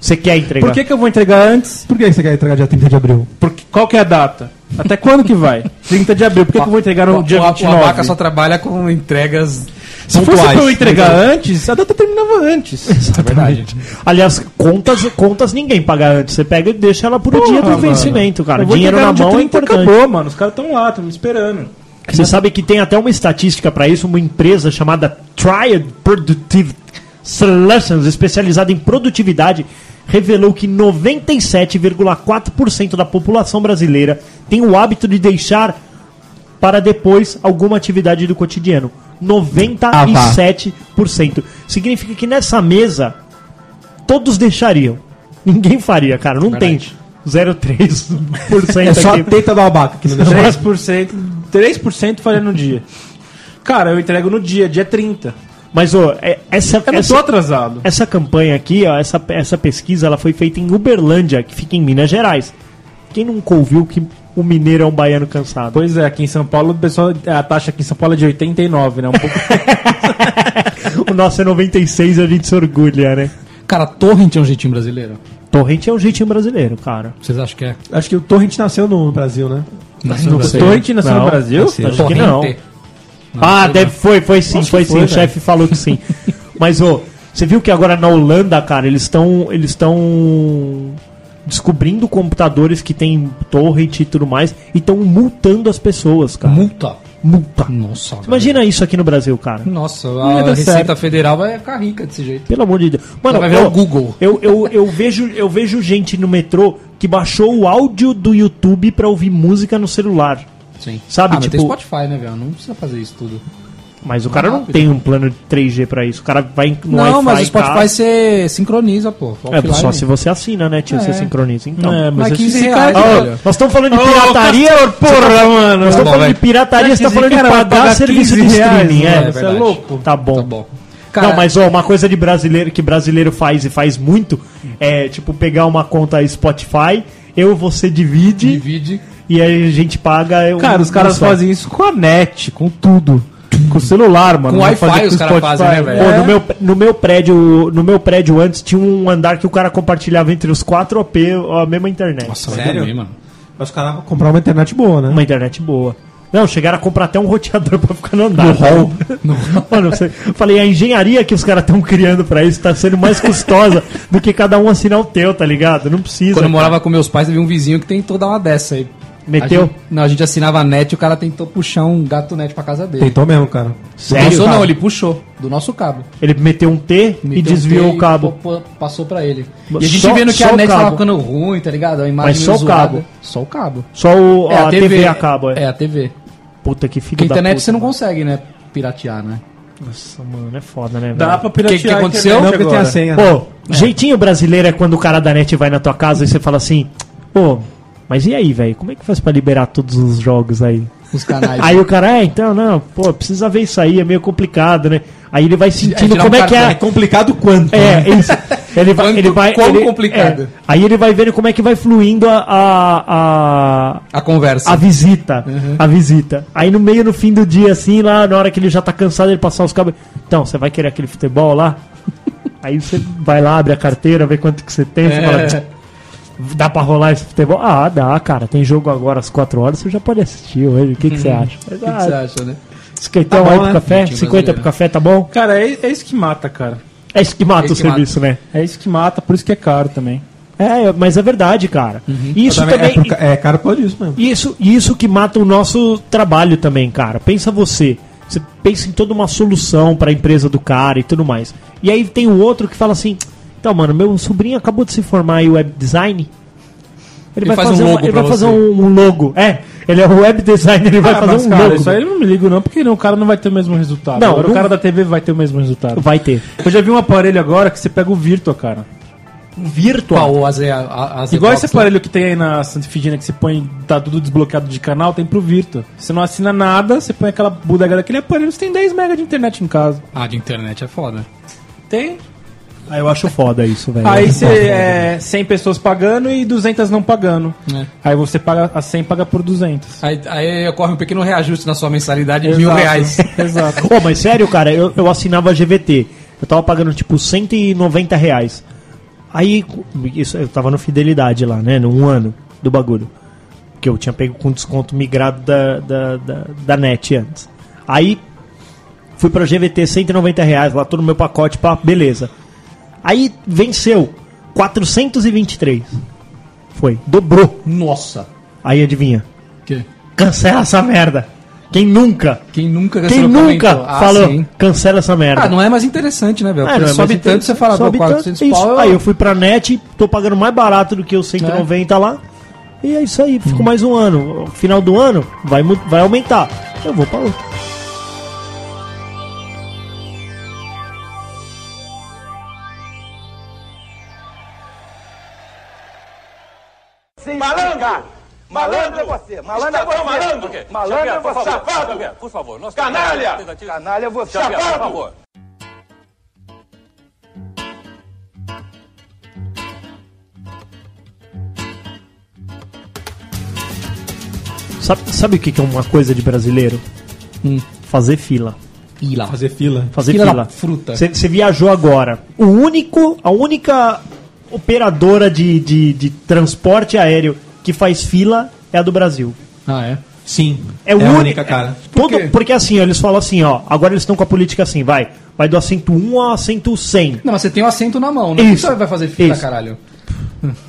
Você quer entregar? Por que, que eu vou entregar antes? Por que você quer entregar dia 30 de abril? Porque, qual que é a data? Até quando que vai? 30 de abril. Por que, que eu vou entregar no o, dia o, o 29? Abaca só trabalha com entregas Se fosse pra eu entregar antes, a data terminava antes. É verdade. Aliás, contas, contas ninguém paga antes. Você pega e deixa ela por o Porra, dia do mano. vencimento, cara. Dinheiro na mão é 30, importante. Acabou, mano. Os caras estão lá, estão me esperando. Você sabe que tem até uma estatística para isso, uma empresa chamada Triad Productive Solutions, especializada em produtividade, revelou que 97,4% da população brasileira tem o hábito de deixar para depois alguma atividade do cotidiano. 97%. Significa que nessa mesa todos deixariam. Ninguém faria, cara. Não tem 0,3% É só a aqui. teta da abaca que não deixa. 3%, 3% faria no dia. Cara, eu entrego no dia, dia 30. Mas, ô, é- essa, Eu não essa, tô atrasado. essa campanha aqui, ó, essa, essa pesquisa, ela foi feita em Uberlândia, que fica em Minas Gerais. Quem nunca ouviu que o mineiro é um baiano cansado? Pois é, aqui em São Paulo, o pessoal, a taxa aqui em São Paulo é de 89, né? Um pouco o nosso é 96 e a gente se orgulha, né? Cara, Torrent é um jeitinho brasileiro. Torrente é um jeitinho brasileiro, cara. Vocês acham que é? Acho que o Torrent nasceu no Brasil, né? Nasceu no. Brasil. Torrent nasceu no Não, Brasil? nasceu. Acho que não. Não, ah, deve, foi, foi sim, foi que sim. foi, o chefe falou que sim. Mas, ô, você viu que agora na Holanda, cara, eles estão eles estão descobrindo computadores que tem torrent e tudo mais e estão multando as pessoas, cara. Multa. Multa. Nossa. Imagina isso aqui no Brasil, cara. Nossa, a Receita certo. Federal vai ficar rica desse jeito. Pelo amor de Deus. Mano, Ela vai ver o Google. Eu, eu, eu, vejo, eu vejo gente no metrô que baixou o áudio do YouTube pra ouvir música no celular. Sim. Sabe, ah, mas tipo- tem Spotify, né, velho? Não precisa fazer isso tudo. Mas o cara não tem um plano de 3G pra isso. O cara vai no Não, mas o Spotify tá? você sincroniza, pô. É só se você assina, né, tio? Você É. sincroniza. Então. É, Mas esse 15 cara- reais, velho. nós estamos falando de pirataria. Castor, porra, mano. Nós estamos falando de pirataria, você tá falando de cara pagar serviço de 15 reais, streaming, mano, é. Você é louco? Tá bom. Tá bom. Cara, não, mas ó, uma coisa de brasileiro que brasileiro faz e faz muito é tipo pegar uma conta Spotify, eu você divide divide. E aí a gente paga. um- Cara, os caras só. fazem isso com a net, com tudo. Com o celular, mano. Com Wi-Fi fazer os caras fazem, né, velho? Pô, É. no, meu, no meu prédio, no meu prédio antes tinha um andar que o cara compartilhava entre os quatro OP a mesma internet. Nossa, Sério? dormir, mano. Mas os caras vão comprar uma internet boa, né? Uma internet boa. Não, chegaram a comprar até um roteador pra ficar no andar. No hall. Mano, você, eu falei, a engenharia que os caras estão criando pra isso tá sendo mais custosa do que cada um assinar o teu, tá ligado? Não precisa. Quando eu cara. morava com meus pais, teve um vizinho que tentou dar uma dessa aí. Meteu? A gente, não, a gente assinava a net e o cara tentou puxar um gato net pra casa dele. Tentou mesmo, cara. Sério? Passou não, ele puxou. Do nosso cabo. Ele meteu um T e Meteu desviou um o T cabo. e pô- passou pra ele. E a gente só- vendo que a o net tava cabo. ficando ruim, tá ligado? A imagem Mas só meio o zoada. cabo. Só o cabo. Só o, a, TV, a cabo, é. É, a TV. Puta que filho Porque a da internet puta, você não mano. consegue, né? Piratear, né? Nossa, mano, é foda, né, Dá velho? pra piratear Que- que a aconteceu? internet Não, porque tem a senha. Pô, jeitinho brasileiro é quando o cara da net vai na tua casa e você fala assim, pô, mas e aí, velho? Como é que faz pra liberar todos os jogos aí? Os canais. Aí o cara, é, então, não, pô, precisa ver isso aí, é meio complicado, né? Aí ele vai sentindo tirar um como é que É é. complicado quanto? É, né? isso. Ele vai, Quanto- ele vai, quão ele- complicado. é. Aí ele vai vendo como é que vai fluindo a, a, a, A conversa. a visita. A visita. Aí no meio, no fim do dia, assim, lá na hora que ele já tá cansado, ele passar os cabos. Então, você vai querer aquele futebol lá? Aí você vai lá, abre a carteira, vê quanto que você tem, você É. fala. Dá pra rolar esse futebol? Ah, dá, cara. Tem jogo agora às 4 horas, você já pode assistir hoje. O que, que você acha? Mas, O que, que você acha, né? Esquentão Tá bom, aí pro né? café? Time 50 brasileiro. pro café, tá bom? Cara, é, é isso que mata, cara. É isso que mata É isso o que mata. serviço, né? É isso que mata, por isso que é caro também. É, mas é verdade, cara. E Isso Também também. É, por é caro por isso mesmo. Isso, isso que mata o nosso trabalho também, cara. Pensa você. Você pensa em toda uma solução para a empresa do cara e tudo mais. E aí tem o outro que fala assim: então, mano, meu sobrinho acabou de se formar em web design. Ele, vai faz um fazer, logo uma- ele vai fazer você." um, um logo. É, ele é o web designer, ele vai Ah, fazer mas, um cara, logo. isso aí eu não me ligo não, porque o cara não vai ter o mesmo resultado. Não, Agora não- o cara da TV vai ter o mesmo resultado. Vai ter. Eu já vi um aparelho agora que você pega o Virtua, cara. Virtual. Qual? As, a- as Igual Xbox, esse aparelho que tem aí na Santa Figina que você põe, tá tudo desbloqueado de canal, tem pro Virtua. Você não assina nada, você põe aquela bodega daquele aparelho, você tem 10 MB de internet em casa. né? Ah, de internet é foda. Tem. Aí eu acho foda isso, velho. Aí você é 100 pessoas pagando e 200 não pagando. É. Aí você paga a 100 paga por 200. Aí, aí ocorre um pequeno reajuste na sua mensalidade de mil reais. Exato. Pô, mas sério, cara, eu, eu assinava GVT. Eu tava pagando tipo 190 reais. Aí, isso, eu tava no Fidelidade lá, né? No um ano do bagulho. Que eu tinha pego com desconto migrado da, da, da, da net antes. Aí, fui pra GVT 190 reais, lá todo o meu pacote, pá, beleza. Aí, venceu 423. Foi, dobrou. Nossa. Aí, adivinha? Que? Cancela essa merda. Quem nunca? Quem nunca Quem nunca? Ah, falou, sim. cancela essa merda. Ah, não é mais interessante, né, velho? É, é sobe tanto, você fala, sobe pô, tanto, 400 isso. pau. eu- Aí eu fui pra net, tô pagando mais barato do que os 190 lá. E é isso aí, Hum. fico mais um ano. No final do ano, vai, vai aumentar. Eu vou pra outro. Malandro! Malandro é você! Malandro é você! malandro? Malandro é você! Safado! Xavier, por favor. Nós Canalha! Canalha é você! Xavier, por favor. Sabe, sabe o que que é uma coisa de brasileiro? Hum. Fazer fila. Lá. Fazer fila. Fazer Fila fila. fruta. Você viajou agora. O único, a única operadora de, de, de transporte aéreo que faz fila é a do Brasil. Ah, é? Sim. É, É, o a único- única, cara. Todo, quê? porque assim, ó, eles falam assim, ó, agora eles estão com a política assim, vai, vai do assento 1 ao assento 100. Não, mas você tem o assento na mão, né? Isso. Por que você vai fazer fila, Isso. caralho?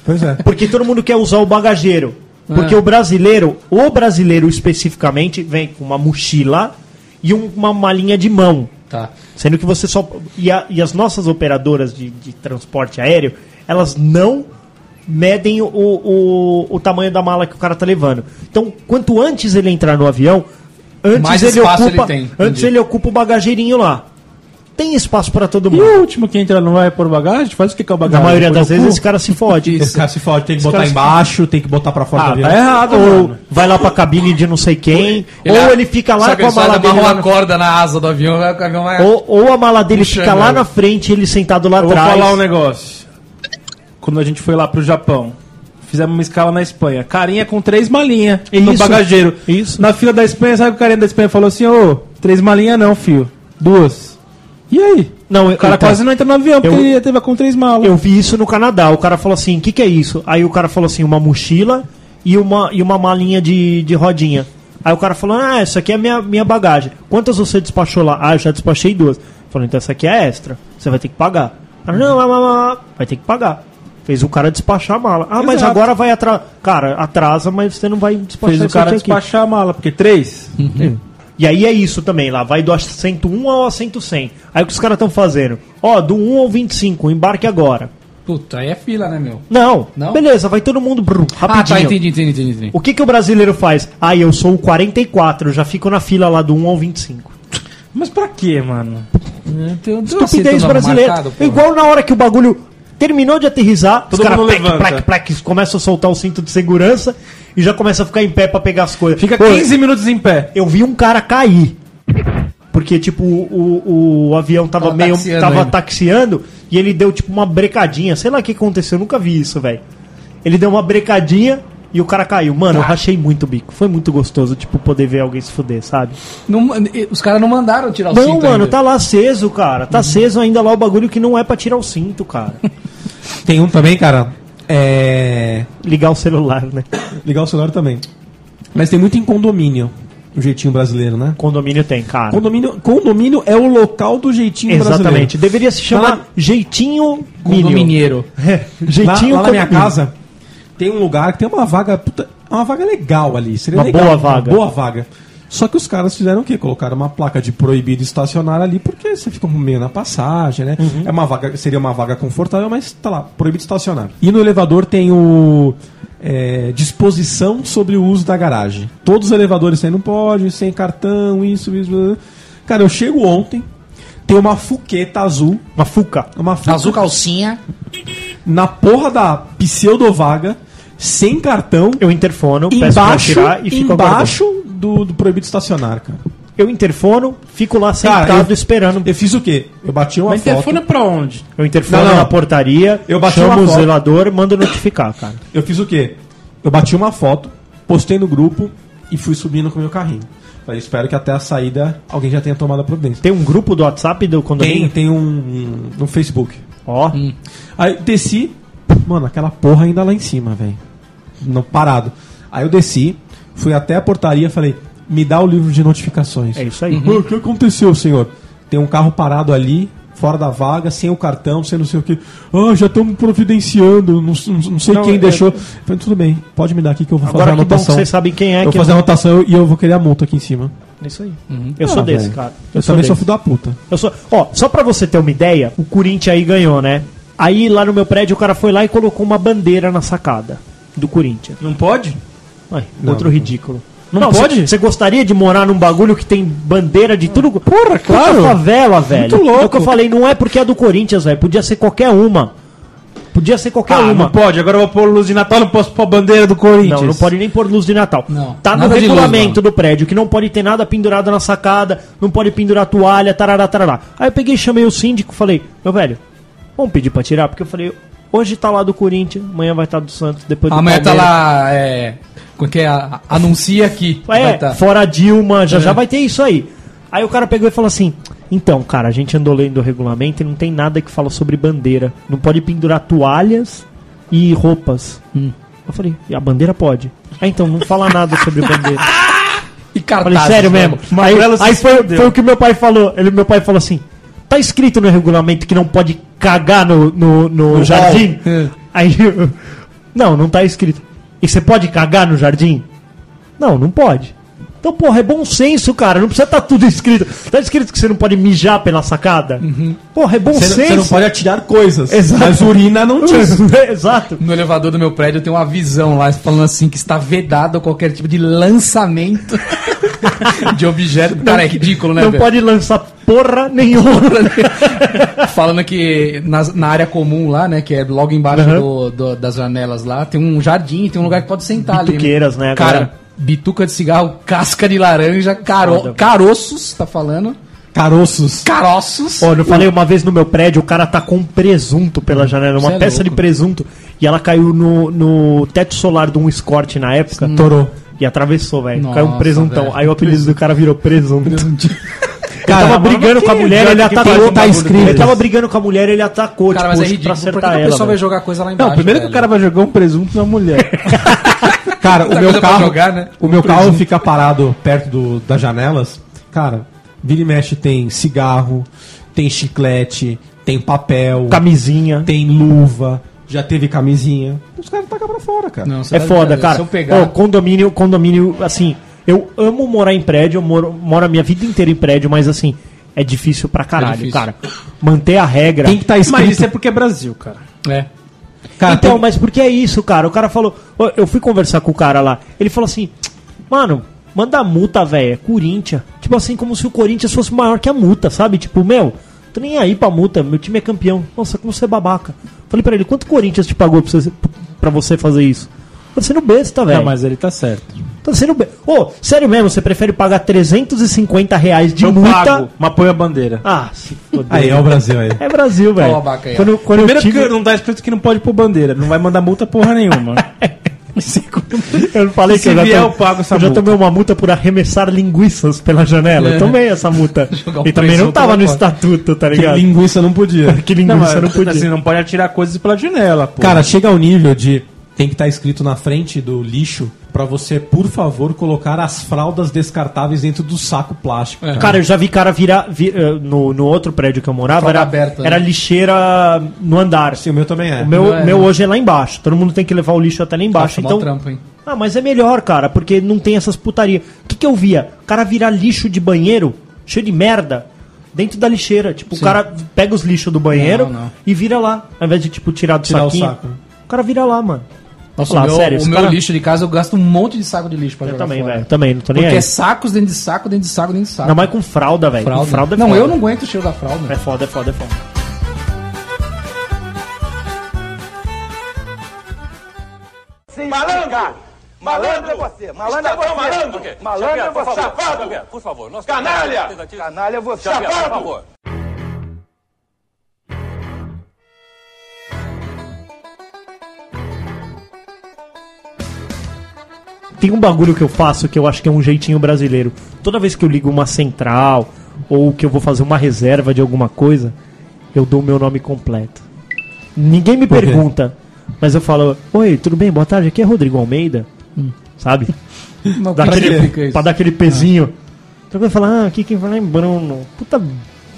Pois é. Porque todo mundo quer usar o bagageiro. Porque Ah. o brasileiro, o brasileiro especificamente, vem com uma mochila e um- uma malinha de mão. Tá. Sendo que você só. E, a- e as nossas operadoras de, de transporte aéreo, elas não medem o, o, o tamanho da mala que o cara tá levando. Então, quanto antes ele entrar no avião, antes Mais ele espaço ocupa. ele tem, antes entendi. ele ocupa o bagageirinho lá. Tem espaço para todo E mundo. o último que entra não vai pôr bagagem? Faz o que que é o Na bagagem? maioria Põe das vezes cu? esse cara se fode. Esse cara se fode, tem que Esse botar cara se- embaixo, tem que botar pra fora Ah, do avião. tá errado, Ou mano. vai lá pra cabine de não sei quem, ou ele fica lá Sabe, com a ele mala dele. uma no- corda na asa do avião, vai- o avião vai... ou, ou a mala dele Puxando fica lá ele. na frente, ele sentado lá Eu vou atrás. falar um negócio. Quando a gente foi lá pro Japão, fizemos uma escala na Espanha. Carinha com três malinhas no Isso. bagageiro. Isso. Na fila da Espanha, sabe o que o carinha da Espanha falou assim: ô, três malinhas não, filho. Duas. E aí? Não, O cara então, quase não entra no avião porque eu- ele teve com três malas. Eu vi isso no Canadá. O cara falou assim: o que, que é isso? Aí o cara falou assim: uma mochila e uma, e uma malinha de, de rodinha. Aí o cara falou: ah, essa aqui é a minha, minha bagagem. Quantas você despachou lá? Ah, eu já despachei duas. Falou: então essa aqui é extra. Você vai ter que pagar. Cara, não, não, não, não, vai ter que pagar. Fez o cara despachar a mala. Ah, mas Exato. agora vai atrasar. Cara, atrasa, mas você não vai despachar Fez o cara aqui. despachar a mala, porque três. E aí é isso também, lá vai do assento 1 ao assento 100. Aí o que os caras estão fazendo? Ó, do 1 ao 25, embarque agora. Puta, aí é fila, né, meu? Não, Não? beleza, vai todo mundo brum, rapidinho. Ah, tá, entendi, entendi, entendi. entendi. O que, que o brasileiro faz? Ah, eu sou o 44, já fico na fila lá do 1 ao 25. Mas pra quê, mano? Estupidez brasileira. marcado. Igual na hora que o bagulho terminou de aterrissar, Todo os caras mundo plec, levanta. plec, plec, começam a soltar o cinto de segurança e já começa a ficar em pé pra pegar as coisas. Fica Pô, 15 minutos em pé. Eu vi um cara cair. Porque, tipo, o, o, o avião tava, Tava meio. taxiando tava ainda. taxiando e ele deu, tipo, uma brecadinha. Sei lá o que aconteceu, eu nunca vi isso, velho. Ele deu uma brecadinha e o cara caiu. Mano, eu rachei muito o bico. Foi muito gostoso, tipo, poder ver alguém se fuder, sabe? Não- os caras não mandaram tirar o Não, cinto mano, ainda. tá lá aceso, cara. Tá aceso ainda lá o bagulho que não é pra tirar o cinto, cara. Tem um também, cara. É. Ligar o celular, né? Ligar o celular também. Mas tem muito em condomínio. O jeitinho brasileiro, né? Condomínio tem, cara. Condomínio, condomínio é o local do jeitinho Exatamente. brasileiro. Deveria se chamar Lá- jeitinho mínimo. Condominiero. É, jeitinho lá, lá na minha condomínio. casa tem um lugar que tem uma vaga. puta, uma vaga legal ali. Seria Uma legal, boa vaga. boa vaga. Só que os caras fizeram o quê? Colocaram uma placa de proibido estacionar ali, porque você fica meio na passagem, né? Uhum. É uma vaga, seria uma vaga confortável, mas tá lá, proibido estacionar. E no elevador tem o é, disposição sobre o uso da garagem. Todos os elevadores você não pode, sem cartão, isso, isso. isso. Cara, eu chego ontem, tem uma fuqueta azul, Uma fuca. uma fuca Azul calcinha. na porra da pseudovaga, sem cartão, Eu interfono, peço pra embaixo, tirar e fico embaixo do, do proibido estacionar, cara. Eu interfono, fico lá Cara, sentado eu- esperando. Eu fiz o quê? Eu bati uma Mas foto. é pra onde? Eu interfono Não, não. na portaria, Eu bati chamo o zelador, mando notificar, cara. Eu fiz o quê? Eu bati uma foto, postei no grupo e fui subindo com o meu carrinho. Falei, espero que até a saída alguém já tenha tomado a providência. Tem um grupo do WhatsApp do Tem, condomínio? tem um, um no Facebook. Ó, Aí desci, mano, aquela porra ainda lá em cima, velho. Não parado. Aí eu desci, fui até a portaria, falei, me dá o livro de notificações. é isso aí. "Ah, O que aconteceu, senhor? Tem um carro parado ali, fora da vaga, sem o cartão, sem não sei o que. Ah, já estamos providenciando, não, não- não sei Não, quem é- deixou. Falei, tudo bem, pode me dar aqui que eu vou Agora fazer a anotação. vocês sabem quem é eu vou que fazer a anotação e eu vou querer a multa aqui em cima. É isso aí. Eu sou Ah, desse, velho. cara. Eu, sou também sou desse. filho da puta. Eu sou. Ó, só pra você ter uma ideia, o Corinthians aí ganhou, né? Aí lá no meu prédio o cara foi lá e colocou uma bandeira na sacada do Corinthians. Não pode? Ai, Não, outro não. ridículo. Não pode? Você gostaria de morar num bagulho que tem bandeira de tudo? Porra, claro. favela, velho. Muito louco. É o que eu falei, não é porque é do Corinthians, velho. Podia ser qualquer uma. Podia ser qualquer Ah, uma. não pode. Agora eu vou pôr luz de Natal, não posso pôr a bandeira do Corinthians. Não, não pode nem pôr luz de Natal. Não, Tá no luz, regulamento mano. do prédio que não pode ter nada pendurado na sacada, não pode pendurar toalha, tarará, tarará. Aí eu peguei e chamei o síndico falei, meu velho, vamos pedir pra tirar? Porque eu falei, hoje tá lá do Corinthians, amanhã vai estar do Santos, depois do Amanhã tá Palmeiras. lá. É, como que é? A- Anuncia aqui. É, Vai tá. fora Dilma, já É. já vai ter isso aí. Aí o cara pegou e falou assim: então, cara, a gente andou lendo o regulamento e não tem nada que fala sobre bandeira. Não pode pendurar toalhas e roupas. Hum. Eu falei, e a bandeira pode. Ah, então, não fala nada sobre bandeira. E Eu cartazes. falei, sério mano. mesmo. Aí, Magrelo se aí foi, foi o que meu pai falou. Ele, meu pai falou assim: tá escrito no regulamento que não pode cagar no, no, no jardim? É. Aí eu, não, não tá escrito. E você pode cagar no jardim? Não, não pode. Então, porra, é bom senso, cara. Não precisa estar tudo escrito. Tá escrito que você não pode mijar pela sacada? Porra, é bom Você, senso. você não pode atirar coisas. Exato. Mas urina não diz. Exato. No elevador do meu prédio tem uma visão lá falando assim que está vedado qualquer tipo de lançamento de objeto. Cara, é ridículo, né? Não velho? pode lançar porra nenhuma. Falando que nas- na, área comum lá, né? Que é logo embaixo Uhum. do- do- das janelas lá, tem um jardim, tem um lugar que pode sentar ali. Bituqueiras, né, Cara, agora. Bituca de cigarro, casca de laranja, caro, Foda. caroços, tá falando? Caroços. Caroços. Ó, eu falei uma vez no meu prédio, o cara tacou um presunto pela janela, uma é peça de louco. presunto, e ela caiu no, no teto solar de um Escort na época. Torou. E atravessou, velho. Caiu um presuntão. velho. Aí o apelido do cara virou presunto. Cara, ele tava brigando que- com a mulher, ele que atacou. bagulho Ele tava brigando com a mulher, ele atacou, Cara, mas é pra ridículo. Por que acertar que o ela. pessoal vai velho. jogar coisa lá embaixo? Não, primeiro que o velho? cara vai jogar um presunto na mulher. Cara, o meu carro, jogar, né? o meu carro fica parado perto do- das janelas. Cara, vira e mexe tem cigarro, tem chiclete, tem papel, Camisinha. tem luva, já teve camisinha. Os caras tacam pra fora, cara. Não, É de foda, cara. Se eu pegar... Condomínio, condomínio, assim, eu amo morar em prédio, eu moro, moro a minha vida inteira em prédio, mas assim, é difícil pra caralho, difícil. cara. Manter a regra. Tem que tá escrito. Mas isso é porque é Brasil, cara. É. Cara, então, tem- mas por que é isso, cara? O cara falou. Eu fui conversar com o cara lá. Ele falou assim, mano, manda multa, velho. É Corinthians. Tipo assim, como se o Corinthians fosse maior que a multa, sabe? Tipo, meu, tô nem aí pra multa, meu time é campeão. Nossa, como você é babaca. Falei pra ele, quanto o Corinthians te pagou pra você, pra você fazer isso? Tá sendo besta, velho. Não, mas ele tá certo. Tá sendo besta. Ô, sério mesmo, você prefere pagar 350 reais de eu multa? pago, mas põe a bandeira. Ah, se foder. Aí, é o Brasil aí. É Brasil, velho. Quando, quando eu Primeiro tive... que não tá escrito que não pode pôr bandeira. Não vai mandar multa porra nenhuma. Eu não falei Se que eu já, vier, eu pago essa eu já multa. tomei uma multa por arremessar linguiças pela janela. Eu tomei essa multa. Um E também não tava no fora. estatuto, tá Que ligado? linguiça não podia. Que Não, linguiça mas, não podia. Assim, não pode atirar coisas pela janela, pô. Cara, chega ao nível de tem que estar escrito na frente do lixo pra você, por favor, colocar as fraldas descartáveis dentro do saco plástico. cara. Cara, eu já vi cara virar. vi- eh, no, no outro prédio que eu morava, Fralda era, aberta, né? era lixeira no andar. Sim, o meu também é. O meu, é, meu não. hoje é lá embaixo. Todo mundo tem que levar o lixo até lá embaixo. Nossa, mó então, trampo, hein? Ah, mas é melhor, cara, porque não tem essas putaria. O que, que eu via? O cara virar lixo de banheiro, cheio de merda, dentro da lixeira. Tipo, o cara pega os lixos do banheiro Não, não. e vira lá. Ao invés de, tipo, tirar do Tirar o saquinho. saco. O cara vira lá, mano. Nossa, Lá, o meu, sério, o meu cara- lixo de casa eu gasto um monte de saco de lixo pra Eu jogar também, fora. velho. Também, não tô nem Porque aí. é sacos dentro de saco, dentro de saco, dentro de saco. Ainda mais com fralda, velho. fralda. Com fralda é não, foda. eu não aguento o cheiro da fralda. É foda, é foda, é foda. Malandro! Malandro é você! Malandro é você! Malandro! Malandro é você! Safado! Por favor, Canalha! Canalha é você! Safado! Tem um bagulho que eu faço que eu acho que é um jeitinho brasileiro. Toda vez que eu ligo uma central ou que eu vou fazer uma reserva de alguma coisa, eu dou o meu nome completo. Ninguém me pergunta, mas eu falo: Oi, tudo bem? Boa tarde. Aqui é Rodrigo Almeida. Sabe? Não, Dá aquele, pra dar aquele pezinho. Então vai falar: Ah, aqui quem fala é Bruno. Puta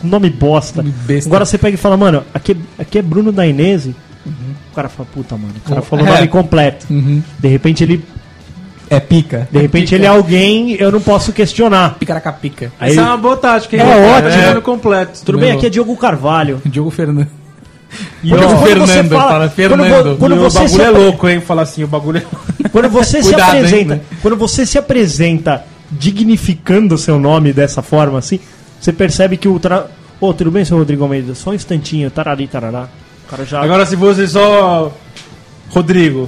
nome bosta. Agora você pega e fala: Mano, aqui, aqui é Bruno da Inese. O cara fala: Puta, mano. O cara falou o é. nome completo. Uhum. De repente ele É pica. de repente pica. ele é alguém, eu não posso questionar. Picaracapica. Aí, Essa é uma boa tática, hein? É ótimo. É, nome completo. tudo bem, aqui é Diogo Carvalho. Diogo Fernando. E Diogo ó, quando Fernando, você fala- fala quando Fernando. vo- Quando, E o você bagulho se, é louco, hein? Falar assim, o bagulho é quando você se Cuidado, hein, apresenta, né? quando você se apresenta dignificando o seu nome dessa forma assim, você percebe que o tra... Ô, tudo bem, seu Rodrigo Almeida? Só um instantinho, tarari, tarará. O cara já Agora se fosse só. Rodrigo.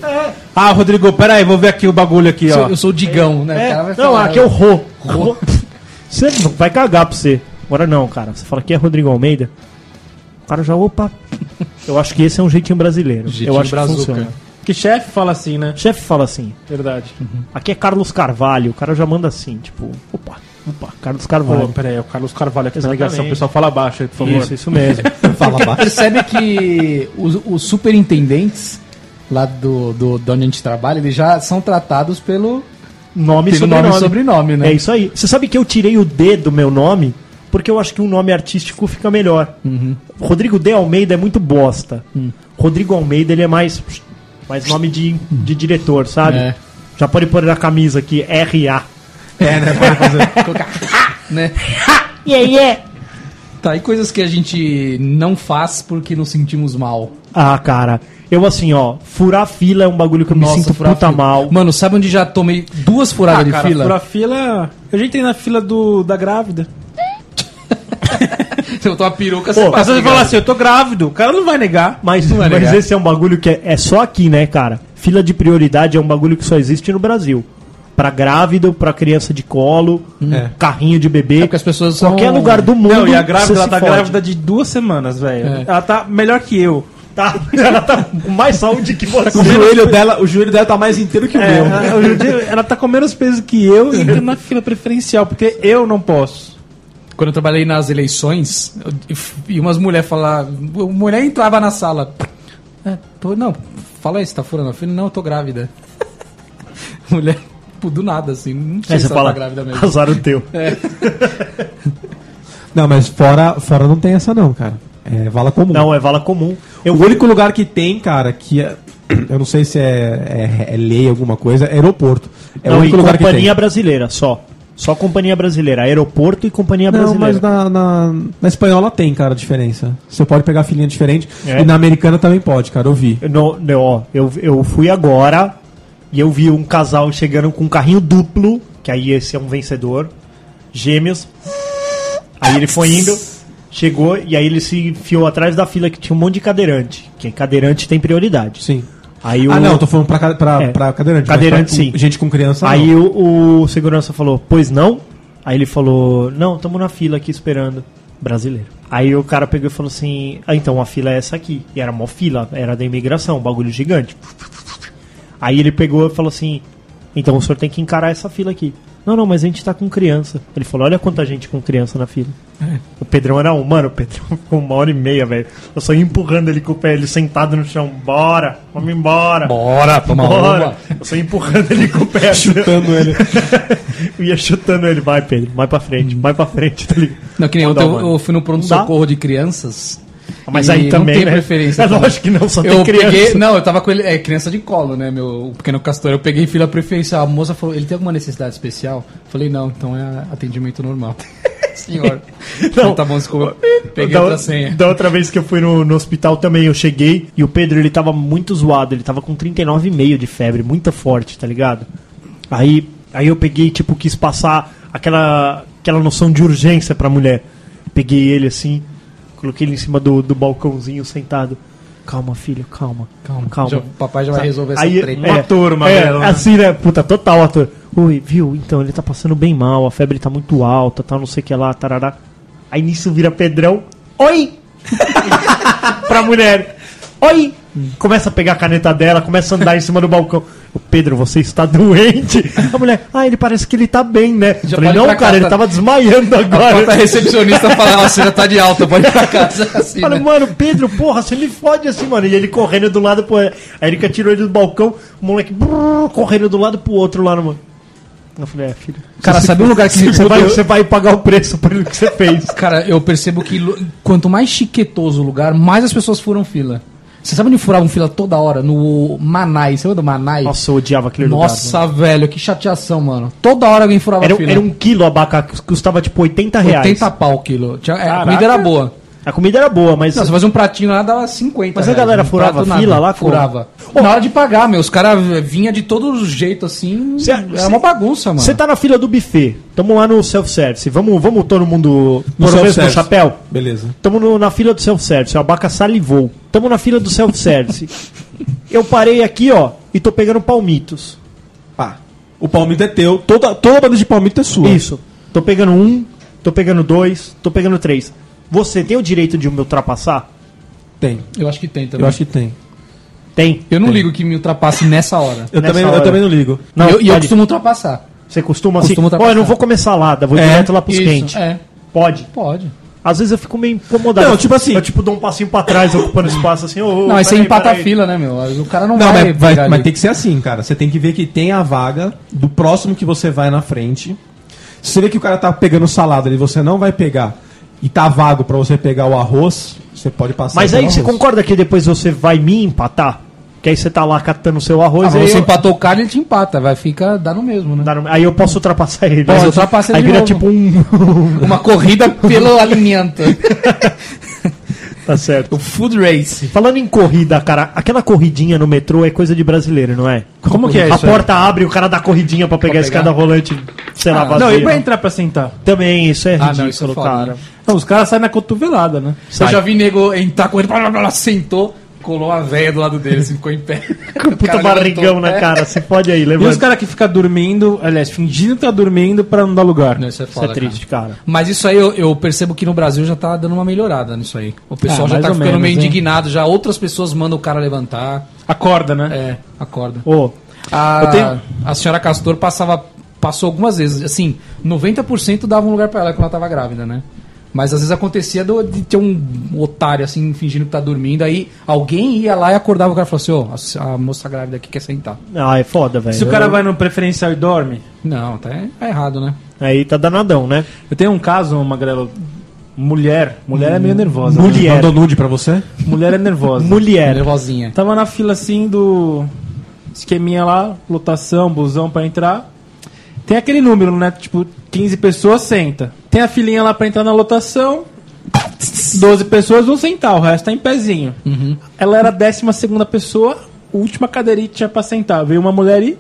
Ah, Rodrigo, pera aí, vou ver aqui o bagulho aqui, Eu ó. sou, eu sou o Digão, né? O É, cara vai não, aqui é o Rô. Rô. Você vai cagar pra você. Agora não, cara. Você fala que é Rodrigo Almeida. O cara já, opa. Eu acho que esse é um jeitinho brasileiro. Jeitinho eu acho brazuca. que funciona. Que chefe fala assim, né? Chefe fala assim. Verdade. Aqui é Carlos Carvalho. O cara já manda assim, tipo, opa, opa, Carlos Carvalho. pera aí, é o Carlos Carvalho aqui na Exatamente. ligação. O pessoal fala baixo aí, por favor. Isso, isso mesmo. Fala baixo. Percebe que os, os superintendentes lá do, do, de onde a gente trabalha, eles já são tratados pelo, Nome e sobrenome. nome e sobrenome, né? É isso aí. Você sabe que eu tirei o D do meu nome porque eu acho que um nome artístico fica melhor. Uhum. Rodrigo D. Almeida é muito bosta. Hum. Rodrigo Almeida ele é mais, mais nome de, de diretor, sabe? É. Já pode pôr na camisa aqui, R.A. É, né? Pode fazer. né? E aí é? Tá, e coisas que a gente não faz porque nos sentimos mal. Ah, cara. Eu assim, ó, furar fila é um bagulho que eu me sinto furar puta fila. mal. Mano, sabe onde já tomei duas furadas Ah, de cara, fila? fura fila. Eu já entrei na fila do, da grávida. Se eu tô uma peruca, Pô, você Mas passa você ligado. fala assim, eu tô grávido. O cara não vai negar. Mas, Não vai mas negar. esse é um bagulho que é, é só aqui, né, cara? Fila de prioridade é um bagulho que só existe no Brasil. Pra grávido, pra criança de colo, É. carrinho de bebê. É porque as pessoas são... Qualquer lugar do mundo. Não, e a grávida, ela tá fode. grávida de duas semanas, velho. É. Ela tá melhor que eu. Tá, ela tá com mais saúde que você. O joelho dela, o joelho dela tá mais inteiro que o É, meu. ela, ela tá com menos peso que eu e entra na fila preferencial, porque eu não posso. Quando eu trabalhei nas eleições, e umas mulheres falavam... Mulher entrava na sala. É, tô, não, fala aí, você tá furando a fila? Não, eu tô grávida. Mulher, pô, do nada, assim, não sei Aí se ela fala, tá grávida mesmo. azar o teu. Não, mas fora, fora não tem essa não, cara. É vala comum. Não, é vala comum. Eu o único lugar que tem, cara, que é, eu não sei se é, é- é lei alguma coisa, é aeroporto. É não, o único lugar que tem. companhia brasileira, só. Só companhia brasileira. Aeroporto e companhia Não, brasileira. mas na, na, na espanhola tem, cara, diferença. Você pode pegar filinha diferente. É? E na americana também pode, cara, eu vi. No, no, ó, eu, eu fui agora e eu vi um casal chegando com um carrinho duplo, que aí esse é um vencedor. gêmeos. Aí ele foi indo, chegou e aí ele se enfiou atrás da fila que tinha um monte de cadeirante. Que cadeirante tem prioridade. Sim. Aí o, Ah, não, tô falando pra, pra, É. pra cadeirante. Cadeirante, pra- sim. Gente com criança. Aí não. o, o segurança falou, pois não? Aí ele falou, não, estamos na fila aqui esperando. Brasileiro. Aí o cara pegou e falou assim, ah, então a fila é essa aqui. E era mó fila, era da imigração, um bagulho gigante. Aí ele pegou e falou assim, então o senhor tem que encarar essa fila aqui. Não, não, mas a gente tá com criança. Ele falou, olha quanta gente com criança na fila. O Pedrão era um, mano, o Pedrão ficou uma hora e meia, velho. Eu só ia empurrando ele com o pé, ele sentado no chão. Bora, vamos embora. Bora, toma Bora. uma. Eu só ia empurrando ele com o pé. Chutando ele. eu ia chutando ele. Vai, Pedro, vai pra frente, vai pra frente, tá ligado? Não, que nem Não ontem dá, eu, eu fui no pronto-socorro de crianças. Mas e aí também, não tem né? preferência. É também. lógico que não, só tem eu criança. Peguei, não, eu tava com ele, é criança de colo, né, meu o pequeno castor. Eu peguei fila preferencial. A moça falou, ele tem alguma necessidade especial? Falei, não, então é atendimento normal. Senhor. Não. tá bom, desculpa. Peguei da, outra senha. da outra vez que eu fui no, no hospital também, eu cheguei e o Pedro ele tava muito zoado, ele tava com 39,5 de febre, muito forte, tá ligado? Aí, aí eu peguei, tipo, quis passar aquela, aquela noção de urgência pra mulher. Peguei ele assim, coloquei ele em cima do, do balcãozinho sentado. Calma, filho, calma. Calma, calma. Já- o papai já vai resolver essa Aí, treta. Um ator, Magrelo, É, né? assim, né? Puta, total ator. Oi, viu? Então, ele tá passando bem mal, a febre tá muito alta, tá não sei o que lá, tarará. Aí nisso vira Pedrão. Oi! pra mulher. Oi! Começa a pegar a caneta dela, começa a andar em cima do balcão. O Pedro, você está doente. A mulher, ah, ele parece que ele tá bem, né? Já Falei, não, cara, casa. ele tava desmaiando A agora. recepcionista fala, "Ó, você já tá de alta, pode ir pra casa. Assim, Falei, né? mano, Pedro, porra, você me fode assim, mano. E ele correndo do lado pro. A Erika tirou ele do balcão, o moleque brrr, correndo do lado pro outro lá, mano. Eu falei, é, filho. Cara, sabe um lugar que Você vai, você vai pagar o preço pelo que você fez. Cara, eu percebo que quanto mais chiquetoso o lugar, mais as pessoas furam fila. Você sabe onde furavam fila toda hora? No Manai. Você lembra do Manai? Nossa, eu odiava aquele Nossa, lugar. velho, que chateação, mano. Toda hora alguém furava Era, fila. era um quilo abacate, que custava tipo 80 reais. 80 pau o quilo. Tinha- é, a comida era boa. A comida era boa, mas. Não, você fazia um pratinho lá, dava 50 Mas a reais, galera um furava prato, fila lá? Furava. Na hora de pagar, meu, os caras vinham de todo jeito assim. Cê- era cê- uma bagunça, mano. Você tá na fila do buffet. Tamo lá no self-service. Vamos, vamos todo mundo No pôr o mesmo chapéu? Beleza. Tamo no- na fila do self-service. O Abaca salivou. Tamo na fila do self-service. Eu parei aqui, ó, e tô pegando palmitos. Pá. O palmito é teu. Toda, toda banda de palmito é sua. Isso. Tô pegando um, tô pegando dois, tô pegando três. Você tem o direito de me ultrapassar? Tem. Eu acho que tem também. Eu acho que tem. Tem. Eu não ligo que me ultrapasse nessa hora. Eu, Nessa também, eu hora. também não ligo. Não, e eu, e eu costumo ultrapassar. Você costuma assim? Costumo Ó, eu ultrapassar. não vou comer salada, vou É, direto lá pros Isso, quentes. É, Pode. pode. Às vezes eu fico meio incomodado. Não, tipo assim- Eu tipo dou um passinho pra trás, ocupando espaço assim. ô, não, aí você empata a fila, né, meu? O cara não, Não, vai. mas, vai- pegar mas tem que ser assim, cara. Você tem que ver que tem a vaga do próximo que você vai na frente. Se você vê que o cara tá pegando salada e você não vai pegar e tá vago pra você pegar o arroz, você pode passar Mas aí você arroz. concorda que depois você vai me empatar? Que aí você tá lá catando o seu Ah, arroz. mas aí você eu- empatou o cara, ele te empata. Vai ficar dá no mesmo, né? no- Aí eu posso ultrapassar ele. Pode, ultrapassa ele Aí de vira novo. tipo um. Uma corrida pelo alimento. tá certo. O food race. Falando em corrida, cara, aquela corridinha no metrô é coisa de brasileiro, não é? Como que é A isso aí? porta abre e o cara dá corridinha pra pegar a escada rolante, sei lá, Ah, vazia. Não, e pra entrar pra sentar? Também, isso é Ah, ridículo, não, isso é cara. né? Não, os caras saem na cotovelada, né? Eu já vi nego entrar correndo, blá, blá, blá, blá, sentou, colou a véia do lado dele, assim, ficou em pé. Com puta barrigão na cara, se pode aí, E os levanta. caras que ficam dormindo, aliás, fingindo que tá dormindo pra não dar lugar. Não, isso é Isso foda, é triste, cara. Mas isso aí eu, eu percebo que no Brasil já tá dando uma melhorada nisso aí. O pessoal Ah, já tá ficando menos, meio hein? indignado, já outras pessoas mandam o cara levantar. Acorda, né? É, acorda. Ô, A, tenho- a senhora Castor passava, passou algumas vezes, assim, 90% dava um lugar pra ela quando ela tava grávida, né? Mas às vezes acontecia do- de ter um otário assim, fingindo que tá dormindo, aí alguém ia lá e acordava o cara e falava assim, ó, a, a moça grávida aqui quer sentar. ah, é foda, velho. Se o cara vai no preferencial e dorme. Não, tá, tá errado, né? Aí tá danadão, né? Eu tenho um caso, Magrelo. Mulher. Mulher é meio nervosa. né? Mulher. Mandou nude pra você? Mulher é nervosa. Mulher. Nervosinha. Tava na fila assim do esqueminha lá, lotação, busão pra entrar. Tem aquele número, né? Tipo, 15 pessoas senta. Tem a filinha lá pra entrar na lotação. 12 pessoas vão sentar, o resto tá em pezinho. Ela era a 12 segunda pessoa, última cadeirinha que tinha pra sentar. Veio uma mulher e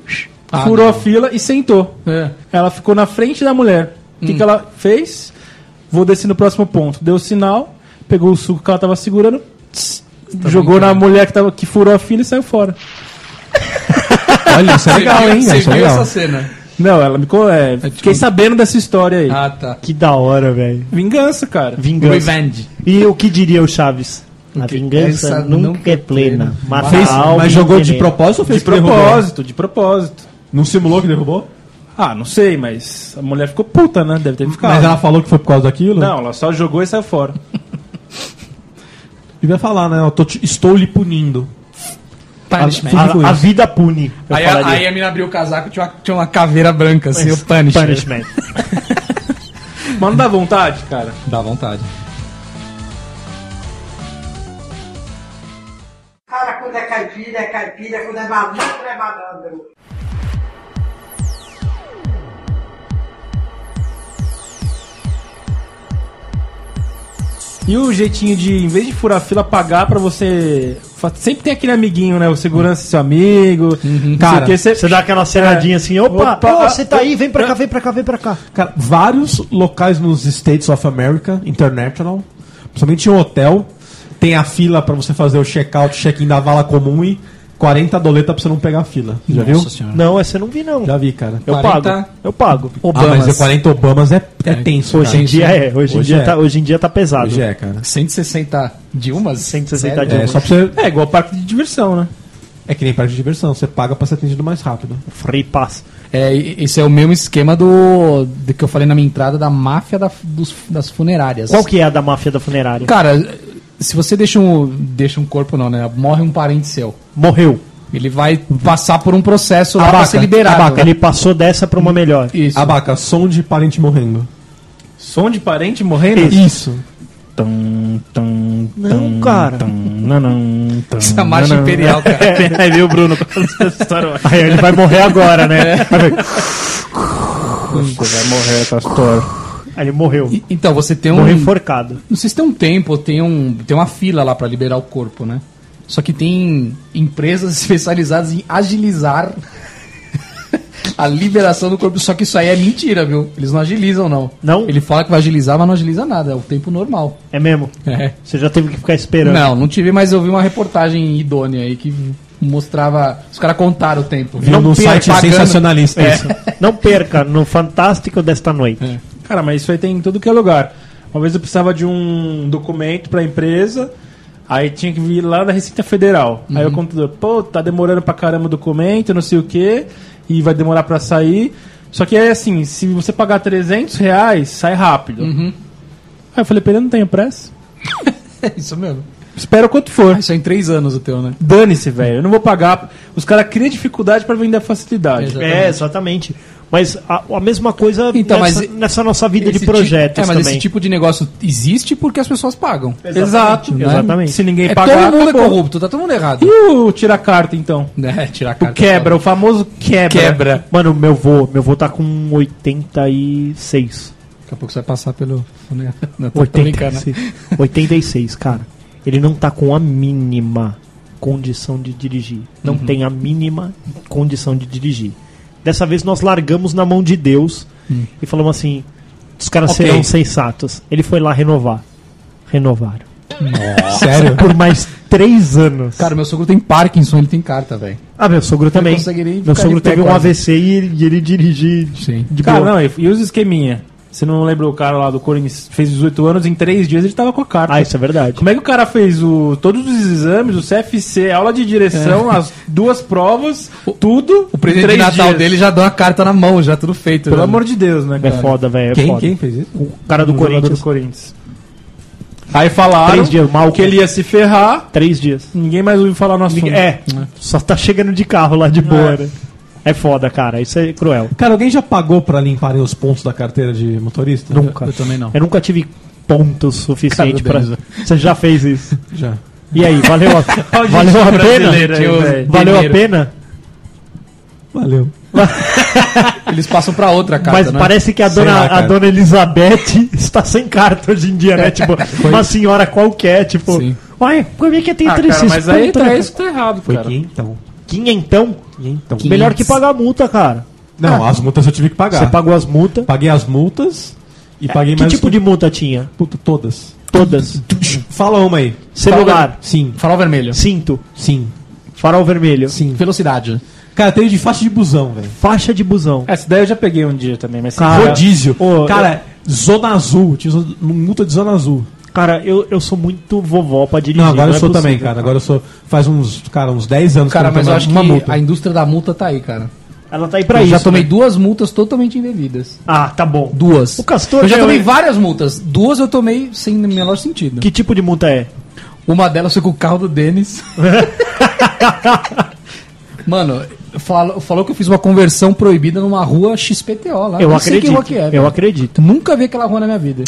Ah, furou não. a fila e sentou. É. Ela ficou na frente da mulher. O que, que ela fez? Vou descer no próximo ponto. Deu o sinal, pegou o suco que ela tava segurando, tss, jogou na mulher que, tava, que furou a fila e saiu fora. Olha, isso é legal, hein? Você é viu legal. essa cena? Não, ela me. co- É, fiquei sabendo dessa história aí. Ah, tá. Que da hora, velho. Vingança, cara. Vingança. Revenge. E o que diria o Chaves? A vingança Essa nunca, nunca é plena. Mata Fez- a alma mas e jogou de propósito ou fez De propósito, de propósito. Não simulou que derrubou? Ah, não sei, mas a mulher ficou puta, né? Deve ter ficado. Mas ela falou que foi por causa daquilo? Não, ela só jogou e saiu fora. Devia falar, né? Eu tô te- estou lhe punindo. Punishment. A, a isso. vida pune. Aí, a- aí a mina abriu o casaco e tinha uma, tinha uma caveira branca, assim, o. Punishment. Mas não dá vontade, cara. Dá vontade. Cara, quando é caipira, é caipira. Quando é malandro, é malandro. E o jeitinho de, em vez de furar a fila, pagar pra você. Sempre tem aquele amiguinho, né? O segurança é seu amigo. Não Cara, você- Você dá aquela cenadinha assim, opa, Opa, ah, você tá aí, vem pra cá, vem pra cá, vem pra cá. Cara, vários locais nos States of America, International, principalmente em um hotel, tem a fila pra você fazer o check-out, check-in da vala comum e 40 doleta pra você não pegar a fila. Já viu? Nossa senhora. Não, essa eu não vi não. Já vi, cara. Eu 40 pago. Eu pago. Ah, mas é 40 Obamas é, é tenso, Hoje cara. em dia é, hoje, em Hoje dia é. tá, hoje em dia tá pesado. Hoje é, cara. 160 Dilmas? 160 Sério? Dilmas. É, só pra você... É igual parque de diversão, né? É que nem parque de diversão, você paga pra ser atendido mais rápido. Free pass. É, esse é o mesmo esquema do, do que eu falei na minha entrada da máfia da- dos- das funerárias. Qual que é a da máfia da funerária? Cara, se você deixa um, deixa um corpo, não, né? Morre um parente seu. Morreu. Ele vai passar por um processo lá pra Abaca, ser liberado. abaca. Ele passou dessa pra uma melhor. Isso. Abaca, som de parente morrendo. Som de parente morrendo? Isso. Tum, tum, Não, tum, cara. tum, nanam, tum, Essa marcha nanam. imperial, cara. Aí viu o Bruno essa. Aí ele vai morrer agora, né? Você vai morrer com a história. Ele morreu. E- Então, você tem um. Morreu enforcado. Não sei se tem um tempo, ou tem, um, tem uma fila lá pra liberar o corpo, né? Só que tem empresas especializadas em agilizar a liberação do corpo. Só que isso aí é mentira, viu? Eles não agilizam, não. Não? Ele fala que vai agilizar, mas não agiliza nada. É o tempo normal. É mesmo? É. Você já teve que ficar esperando. Não, não tive, mas eu vi uma reportagem idônea aí que mostrava. Os caras contaram o tempo. Viu num site pagando. sensacionalista É. isso. Não perca no Fantástico desta noite. Cara, mas isso aí tem em tudo que é lugar. Uma vez eu precisava de um documento pra empresa, aí tinha que vir lá da Receita Federal. Aí o contador, pô, tá demorando pra caramba o documento, não sei o quê, e vai demorar pra sair. Só que é assim, se você pagar 300 reais, sai rápido. Aí eu falei pra ele, não tenho pressa. É isso mesmo. Espera o quanto for. Ah, isso é em três anos o teu, né? Dane-se, velho. Eu não vou pagar. Os caras criam dificuldade pra vender a facilidade. Exato. É, exatamente. Mas a, a mesma coisa Então, nessa, mas nessa nossa vida de Esse projetos tipo, é, mas também. esse tipo de negócio existe porque as pessoas pagam. Exato. né? Exatamente. Se ninguém É, pagar, todo mundo acabou. é corrupto, tá todo mundo errado. E o tirar carta, então? É, tirar a O carta. quebra, o famoso quebra. Quebra. Mano, meu vô, meu vô tá com 86. Daqui a pouco você vai passar pelo. Não, tô brincando. 86. 86, cara. Ele não tá com a mínima condição de dirigir. Não tem a mínima condição de dirigir. Dessa vez nós largamos na mão de Deus e falamos assim: os caras Ok. serão sensatos. Ele foi lá renovar. Renovaram. Sério? Por mais três anos. Cara, meu sogro tem Parkinson, ele tem carta, velho. Ah, meu sogro também. Meu sogro teve um quase. AVC e ele, e ele dirige Sim. de Cara, boa. não, e e os esqueminha? Você não lembra o cara lá do Corinthians? Fez 18 anos, em 3 dias ele tava com a carta. Ah, isso é verdade. Como é que o cara fez o, todos os exames, o CFC, aula de direção, as duas provas, tudo? O presente de Natal dele já deu uma carta na mão, já tudo feito. Pelo já. amor de Deus, né, É cara? foda, velho. É Quem, foda. quem fez isso? O cara do Um Corinthians. do Corinthians. Aí falaram Três dias, mal. que ele ia se ferrar, Três dias. ninguém mais ouviu falar no assunto. É, só tá chegando de carro lá de boa, né? É foda, cara. Isso é cruel. Cara, alguém já pagou pra limparem os pontos da carteira de motorista? Nunca. Eu também não. Eu nunca tive pontos suficiente Cara pra. Você já fez isso? Já. E aí, valeu a, valeu a pena? aí. Valeu a pena? Valeu. Eles passam pra outra carta, Mas né? parece que a dona, lá, a dona Elizabeth está sem carta hoje em dia, né? Tipo, uma senhora qualquer, tipo. Sim. Uai, por que tem Ah, três cara, mas aí tá isso que tá errado, Foi cara. Quinhentão. Quinhentão? Quinhentão. Melhor que pagar a multa, cara. Não, as multas eu tive que pagar. Você pagou as multas. Paguei as multas e paguei que mais. tipo de multa tinha? Puta, todas. Todas. Fala uma aí. Celular, Sim, Farol vermelho. cinto, sim, farol vermelho, sim. Velocidade. Cara, teve de faixa de busão, velho. faixa de busão. Essa daí eu já peguei um dia também, mas Cara, Rodízio. ô, Cara, Zona Azul. Tinha multa de Zona Azul. Cara, eu, eu sou muito vovó pra dirigir. Não, agora é eu sou possível, também, cara. Agora eu sou. Faz uns, cara, uns 10 anos Cara, que mas eu acho uma que multa. a indústria da multa tá aí, cara. Ela tá aí pra eu isso. já tomei né? duas multas totalmente indevidas. Ah, tá bom. Duas. O Castor eu já tomei hein? várias multas. Duas eu tomei sem o menor sentido. Que tipo de multa é? Uma delas foi com o carro do Denis. Mano, falou, falou que eu fiz uma conversão proibida numa rua XPTO lá. Eu Nem sei que acredito. rua que é, eu velho. acredito. Nunca vi aquela rua na minha vida.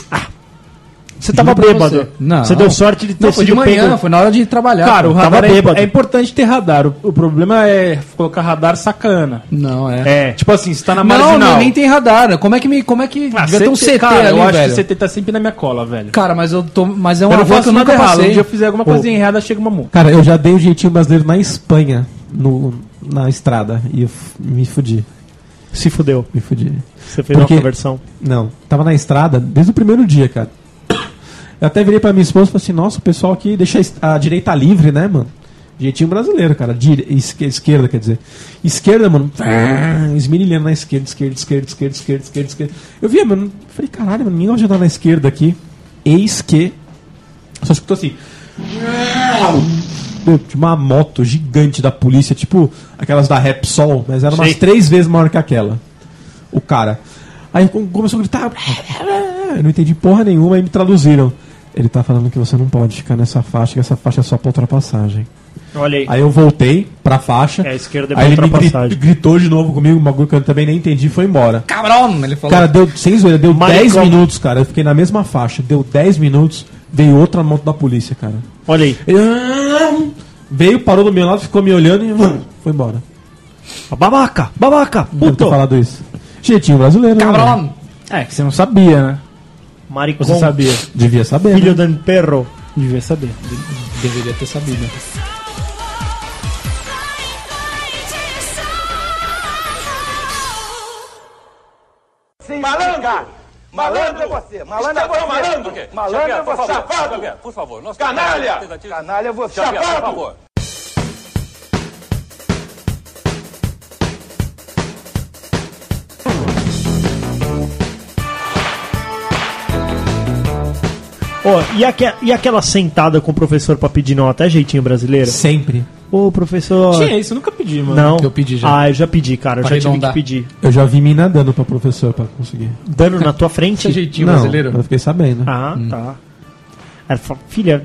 Você tava bêbado. você. Não. Você deu sorte de ter Não, foi de manhã, pego- foi na hora de trabalhar. Cara, o radar tava é, bêbado. é importante ter radar. O, o problema é colocar radar sacana. Não, é. É. Tipo assim, você tá na Não, marginal. não, nem tem radar. Como é que me. Como é que. Ah, devia ter um CT, CT cara, ali, eu acho velho. que o CT tá sempre na minha cola, velho. Cara, mas eu tô. Mas é eu uma não rua faço que eu nada nunca errado. Um passei. dia eu fizer alguma coisa errada, chega uma multa. Cara, eu já dei o jeitinho brasileiro na Espanha, no, na estrada, e me fudi. Se fudeu. Me fudi. Você fez Porque- uma conversão. Não, tava na estrada desde o primeiro dia, cara. Eu até virei pra minha esposa e falei assim: nossa, o pessoal aqui deixa a direita livre, né, mano? Jeitinho brasileiro, cara. Dire... esque- Esquerda, quer dizer. Esquerda, mano. Esmerilhando na esquerda, esquerda, esquerda, esquerda, esquerda, esquerda, esquerda. Eu via, mano. Falei, caralho, mano, ninguém vai ajudar na esquerda aqui. Eis que. Só escutou assim. Meu, tinha uma moto gigante da polícia, tipo aquelas da Repsol, mas era umas Sei. três vezes maior que aquela. O cara. Aí com- começou a gritar. Eu não entendi porra nenhuma, aí me traduziram. Ele tá falando que você não pode ficar nessa faixa, que essa faixa é só pra ultrapassagem. Olha aí. Aí eu voltei pra faixa. É, a esquerda é aí ele me gri- gritou de novo comigo, um bagulho que eu também nem entendi e foi embora. Cabrão, ele falou. Cara, deu, sem zoeira, deu Maricão. 10 minutos, cara. Eu fiquei na mesma faixa. Deu 10 minutos, veio outra moto da polícia, cara. Olha aí. Ele, "Ah", Veio, parou do meu lado, ficou me olhando e vum, foi embora. Babaca, babaca, Não puto. falado isso. Jeitinho brasileiro, né? Cabrão. É, que você não sabia, né? Maricão. Você sabia. Devia saber. Filho né? do perro. Devia saber. Deveria ter sabido. Sim, malandro! Malandro é você! Malandro é você! Malandro, malandro é você! Safado! por favor, nós Canalha! Canalha é você! Safado! Ó, e, aque- e aquela sentada com o professor pra pedir nota? É jeitinho brasileiro? Sempre. Ô, professor. Tinha isso, eu nunca pedi, mano. Não. Eu pedi já. Ah, eu já pedi, cara. Eu Pra já tive que pedir. Eu já vi mina dando pra professor pra conseguir. Dando na tua frente? Esse é jeitinho Não, brasileiro. eu fiquei sabendo. Ah, tá. Ela falou, filha,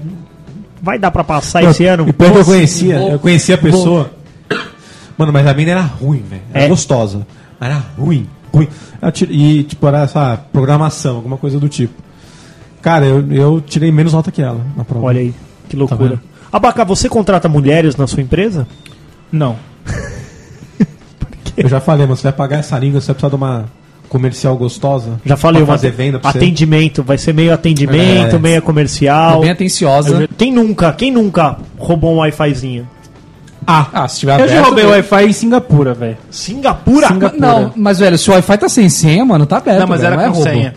vai dar pra passar Não, esse ano? E pior que eu conhecia, vou- eu conhecia a pessoa. Mano, mas a mina era ruim, velho. Era É? gostosa. Mas era ruim, ruim. E, tipo, era essa programação, alguma coisa do tipo. Cara, eu, eu tirei menos nota que ela na prova. Olha aí, que loucura. vendo? Abaca, você contrata mulheres na sua empresa? Não. Eu já falei, mano, você vai pagar essa língua, você vai precisar de uma comercial gostosa. Já falei, pra uma fazer venda pra você. atendimento, vai ser meio atendimento, É. meio comercial. Bem atenciosa. Quem nunca, quem nunca roubou um Wi-Fizinho? Ah, se tiver Eu já aberto, roubei o. Wi-Fi em Singapura, velho. Singapura? Não, mas velho, se o Wi-Fi tá sem senha, mano, tá aberto. Não, mas velho, era é com roubo. senha.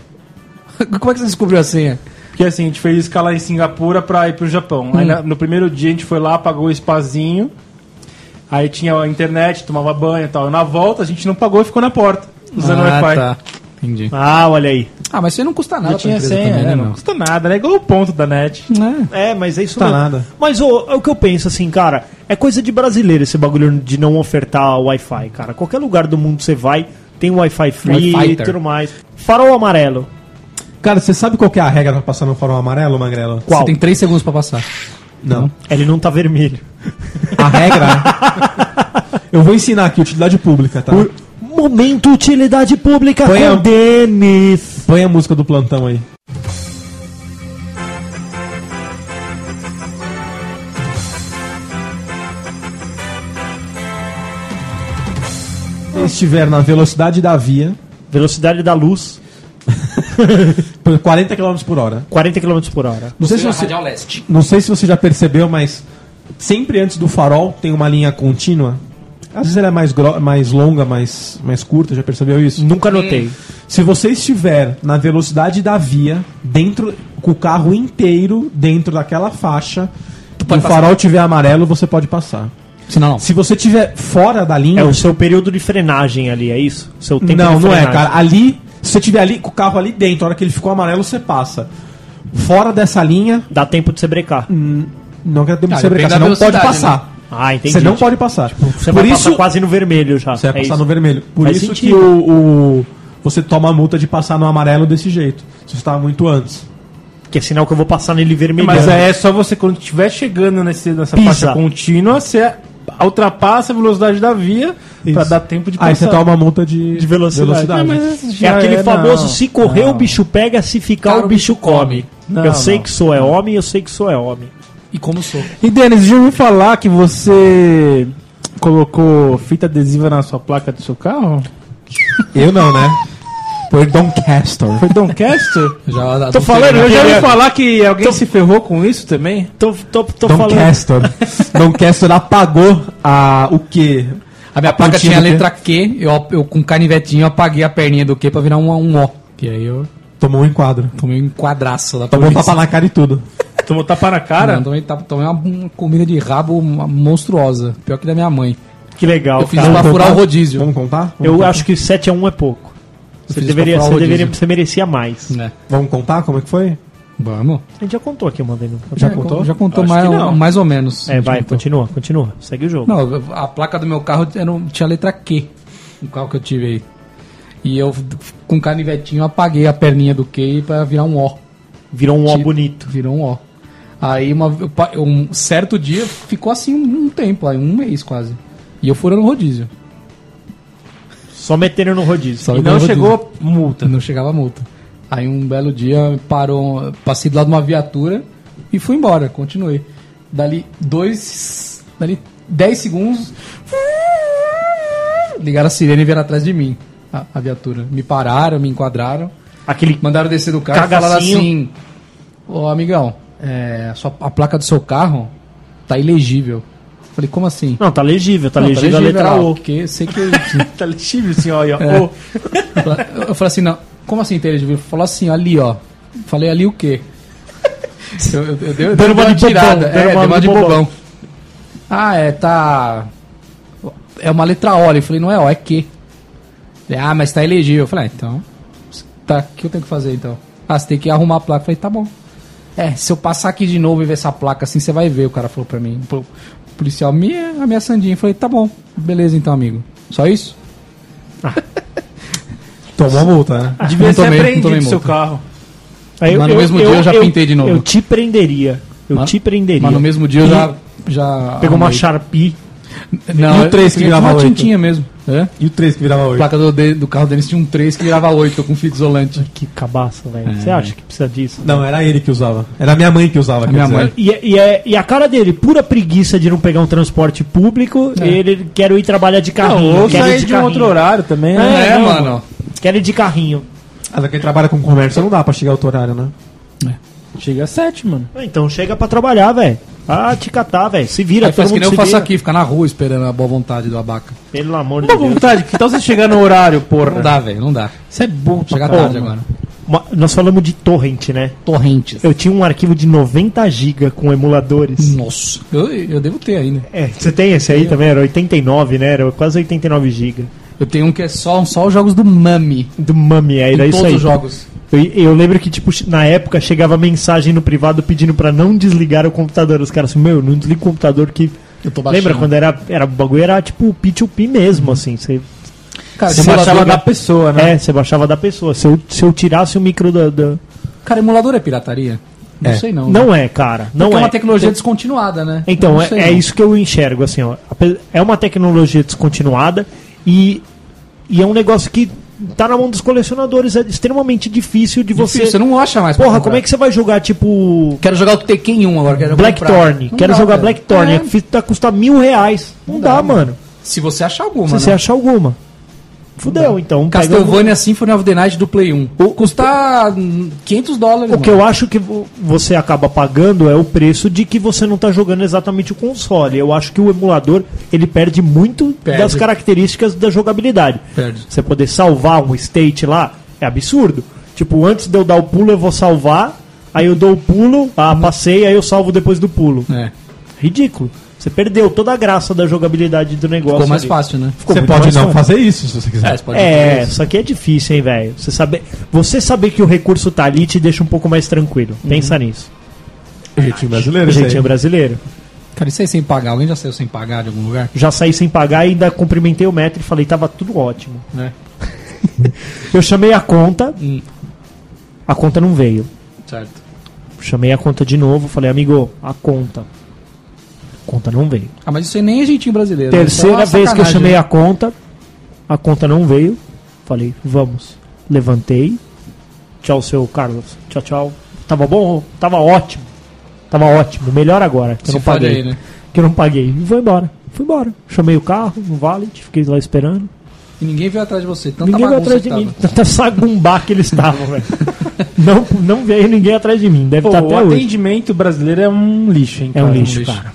Como é que você descobriu a senha? Porque assim, a gente fez escala em Singapura pra ir pro Japão. Aí na- no primeiro dia a gente foi lá, pagou o spazinho. Aí tinha a internet, tomava banho e tal. Na volta a gente não pagou e ficou na porta, usando o Wi-Fi. tá. Entendi. Ah, olha aí. Ah, mas isso não custa nada Já tinha empresa senha, também, né? né, Não meu? custa nada, né? Igual o ponto da net. É, mas é isso Tá mesmo. nada. Mas ô, é o que eu penso, assim, cara, é coisa de brasileiro esse bagulho de não ofertar Wi-Fi, cara. Qualquer lugar do mundo você vai, tem Wi-Fi free e Wi-Fighter. tudo mais. Farol amarelo. Cara, você sabe qual que é a regra pra passar no farol amarelo, Magrelo? Qual? Você tem 3 segundos pra passar. Não. Ele não tá vermelho. A regra. eu vou ensinar aqui, utilidade pública, tá? Momento utilidade pública Põe com a- Denis. Põe a música do plantão aí. Se estiver na velocidade da via, Velocidade da luz, por 40 km por hora. 40 km por hora. Não sei, se você, Radial Leste. não sei se você já percebeu, mas sempre antes do farol tem uma linha contínua. Às vezes ela é mais, mais longa, mais, mais curta, já percebeu isso? Nunca notei. Se você estiver na velocidade da via, dentro com o carro inteiro dentro daquela faixa, e o passar. farol tiver amarelo, você pode passar. Senão não. Se você estiver fora da linha, É o seu período de frenagem ali, é isso? Seu tempo não, de não é, cara. Ali, se você tiver ali com o carro ali dentro, a hora que ele ficou amarelo, você passa. Fora dessa linha, Dá tempo de você brecar. não quer tempo Ah, de você depende brecar, você não pode passar. Ah, entendi. Você não Tipo, pode passar. Você Por vai isso, passar quase no vermelho já. você vai É passar isso. no vermelho. Por Faz isso sentido. que o, o- você toma a multa de passar no amarelo desse jeito. Se você estava muito antes. Que é sinal que eu vou passar nele vermelho. Mas é só você, quando estiver chegando nesse, nessa Pisa. faixa contínua, você ultrapassa a velocidade da via pra Isso. dar tempo de Aí passar. você toma a multa de, De velocidade. Ah, mas É já aquele é, famoso não. se correr o bicho pega, se ficar Cara, o bicho come. Não, eu sei não. que sou é homem, eu sei que sou é homem. E como sou? E Denis, já ouviu falar que você colocou fita adesiva na sua placa do seu carro? Eu não, né? Foi Doncaster. Foi Doncaster? Já, Tô falando, Eu já ouvi falar que alguém se ferrou com isso também? Tô, tô, tô falando. Doncaster. Doncaster apagou a, o quê? A minha placa pontinha tinha a letra Q, eu, eu com canivetinho apaguei a perninha do Q pra virar um, um O. Que aí eu Tomou um enquadro. tomei um enquadraço da Tomou um polícia. tapa na cara e tudo. Tomou tapa na cara? Não, tomei, tomei uma, uma comida de rabo monstruosa. Pior que da minha mãe. Que legal, eu fiz cara. pra furar contar? o rodízio. Vamos contar? Vamos Eu contar? acho que 7 a 1 é pouco. Você deveria, você o deveria, você merecia mais. Né? Vamos contar como é que foi? Vamos. A gente já contou aqui, Mandando. Já É, contou? Já contou mais, mais ou menos. É, vai, Já contou. continua, continua. Segue o jogo. Não, a placa do meu carro era, um- tinha a letra Q. O carro que eu tive aí. E eu, com canivetinho, apaguei a perninha do Q pra virar um O. Virou um ó Tipo, bonito. Virou um O. Aí, uma, um certo dia, ficou assim um, um tempo, aí, um mês quase. E eu furando rodízio. Só meteram no rodízio. Só E não dei chegou multa. Não chegava a multa. Aí um belo dia parou, passei do lado de uma viatura e fui embora, continuei. Dali dois, dali dez segundos, ligaram a sirene e vieram atrás de mim, a, a viatura. Me pararam, me enquadraram, Aquele mandaram descer do carro e Cagacinho. falaram assim, ô amigão, é, a, sua- a placa do seu carro tá ilegível. Falei, como assim? Não, tá legível, tá Não, legível a letra O. Porque sei que Tá legível, assim, ó. É. ó. Eu- Eu falei assim, não, como assim inteligível? Falou assim, ali, ó. Falei ali o quê? Eu, eu, eu eu dei uma de bobão, tirada. dando É, uma dei uma de bobão. bobão. Ah, é, tá. É uma letra O. Eu falei, não é O, é Q. Ah, mas tá elegível. Eu falei, ah, então. Tá, o que eu tenho que fazer então? Ah, você tem que arrumar a placa. Eu falei, tá bom. É, se eu passar aqui de novo e ver essa placa assim, você vai ver, o cara falou pra mim. Policial me ameaçandinho. Eu falei, tá bom, beleza então, amigo. Só isso? Tomou a multa, né? Devia Não ser tomei, não apreendido tomei o seu carro. Aí Mas no mesmo dia eu já pintei de novo. Eu te prenderia. Eu Mas- te prenderia. Mas no mesmo dia eu já. já Pegou uma arrumei. Sharpie. Não, E o três que eu- eu virava tinha uma tintinha mesmo. É? E o 3 que virava A 8? placa do, de- do carro deles tinha um 3 que virava 8 com fita isolante. Que cabaça, velho. É. Você acha que precisa disso? Não, era ele que usava. Era a minha mãe que usava. A quer minha dizer. mãe. E, e, é- e a cara dele, pura preguiça de não pegar um transporte público, É. ele quer ir trabalhar de Não, carrinho. ou sair de um carrinho. outro horário também. É, né? É, não, mano. Quero ir de carrinho. Ah, quem trabalha com comércio não dá pra chegar outro horário, né? Chega às sete, mano. Ah, Então chega pra trabalhar, velho. Ah, te catar, velho. Se vira, Aí faz que nem eu faço vira. aqui, ficar na rua esperando a boa vontade do abaca. Pelo amor de Deus. vontade, que tal você chegar no horário, porra? Não dá, velho, não dá. Você é burro Chega porra, tarde mano. agora. Uma- Nós falamos de torrent, né? Torrentes. Eu tinha um arquivo de 90 GB com emuladores. Nossa. Eu, eu devo ter ainda. É, você tem esse aí também? Era 89, né? Era quase 89 GB. Eu tenho um que é só, só os jogos do Mami. Do Mami, aí era isso todos aí. os jogos. Eu, eu lembro que, tipo, na época chegava mensagem no privado pedindo pra não desligar o computador. Os caras assim, meu, não desliga o computador que. Eu tô baixando. Lembra quando era, era o bagulho era tipo P2P mesmo, assim. Você, Cara, Você baixava da pessoa, né? é, você baixava da pessoa. Se eu, se eu tirasse o micro da. da- Cara, emulador é pirataria? Não É. sei não. Não é, cara. Não Porque é. é uma tecnologia descontinuada, né? Então, Não é, é isso que eu enxergo, assim, ó. É uma tecnologia descontinuada e, e é um negócio que tá na mão dos colecionadores. É extremamente difícil de Difícil, você. você não acha mais Porra, como é que você vai jogar, tipo. Quero jogar o Tekken 1 agora. Quero Blackthorn. Quero dá, jogar velho. Blackthorn. É, A fita custa mil reais. Não, Não dá, dá, mano. Se você achar alguma, Se né? você achar alguma. Fudeu, então. Castlevania Symphony of the Night do Play 1. Custa hum, 500 dólares. O que eu acho que vo- você acaba pagando é o preço de que você não tá jogando exatamente o console. Eu acho que o emulador ele perde muito Perde. das características da jogabilidade. Perde. Você poder salvar um state lá é absurdo. Tipo, antes de eu dar o pulo, eu vou salvar. Aí eu dou o pulo, ah, passei, aí eu salvo depois do pulo. É. Ridículo. Você perdeu toda a graça da jogabilidade do negócio. Ficou mais ali. fácil, né? Ficou Você pode não fácil. fazer isso se você quiser. É, você pode É, isso. só que é difícil, hein, velho. Você saber, você saber que o recurso tá ali te deixa um pouco mais tranquilo. Pensa nisso. Jeitinho brasileiro, Jeitinho brasileiro. Cara, isso aí sem pagar. Alguém já saiu sem pagar de algum lugar? Já saí sem pagar e ainda cumprimentei o metro e falei, tava tudo ótimo. Né? Eu chamei a conta, Hum. a conta não veio. Certo. Chamei a conta de novo, falei, amigo, a conta. A conta não veio. Ah, mas isso aí nem é jeitinho brasileiro. né? É Terceira uma vez que eu chamei né? a conta, a conta não veio. Falei, vamos. Levantei. Tchau, seu Carlos. Tchau, tchau. Tava bom? Tava ótimo. Tava ótimo. Melhor agora. Que eu não paguei. aí, né? Que eu não paguei. E vou embora. Fui embora. Chamei o carro no valet, fiquei lá esperando. E ninguém veio atrás de você. Tanta ninguém veio atrás de mim. Tanta sagumbá que eles estavam, velho. Não, não veio ninguém atrás de mim. Deve Pô, estar o até hoje. atendimento brasileiro é um lixo, hein? É um lixo, lixo. cara.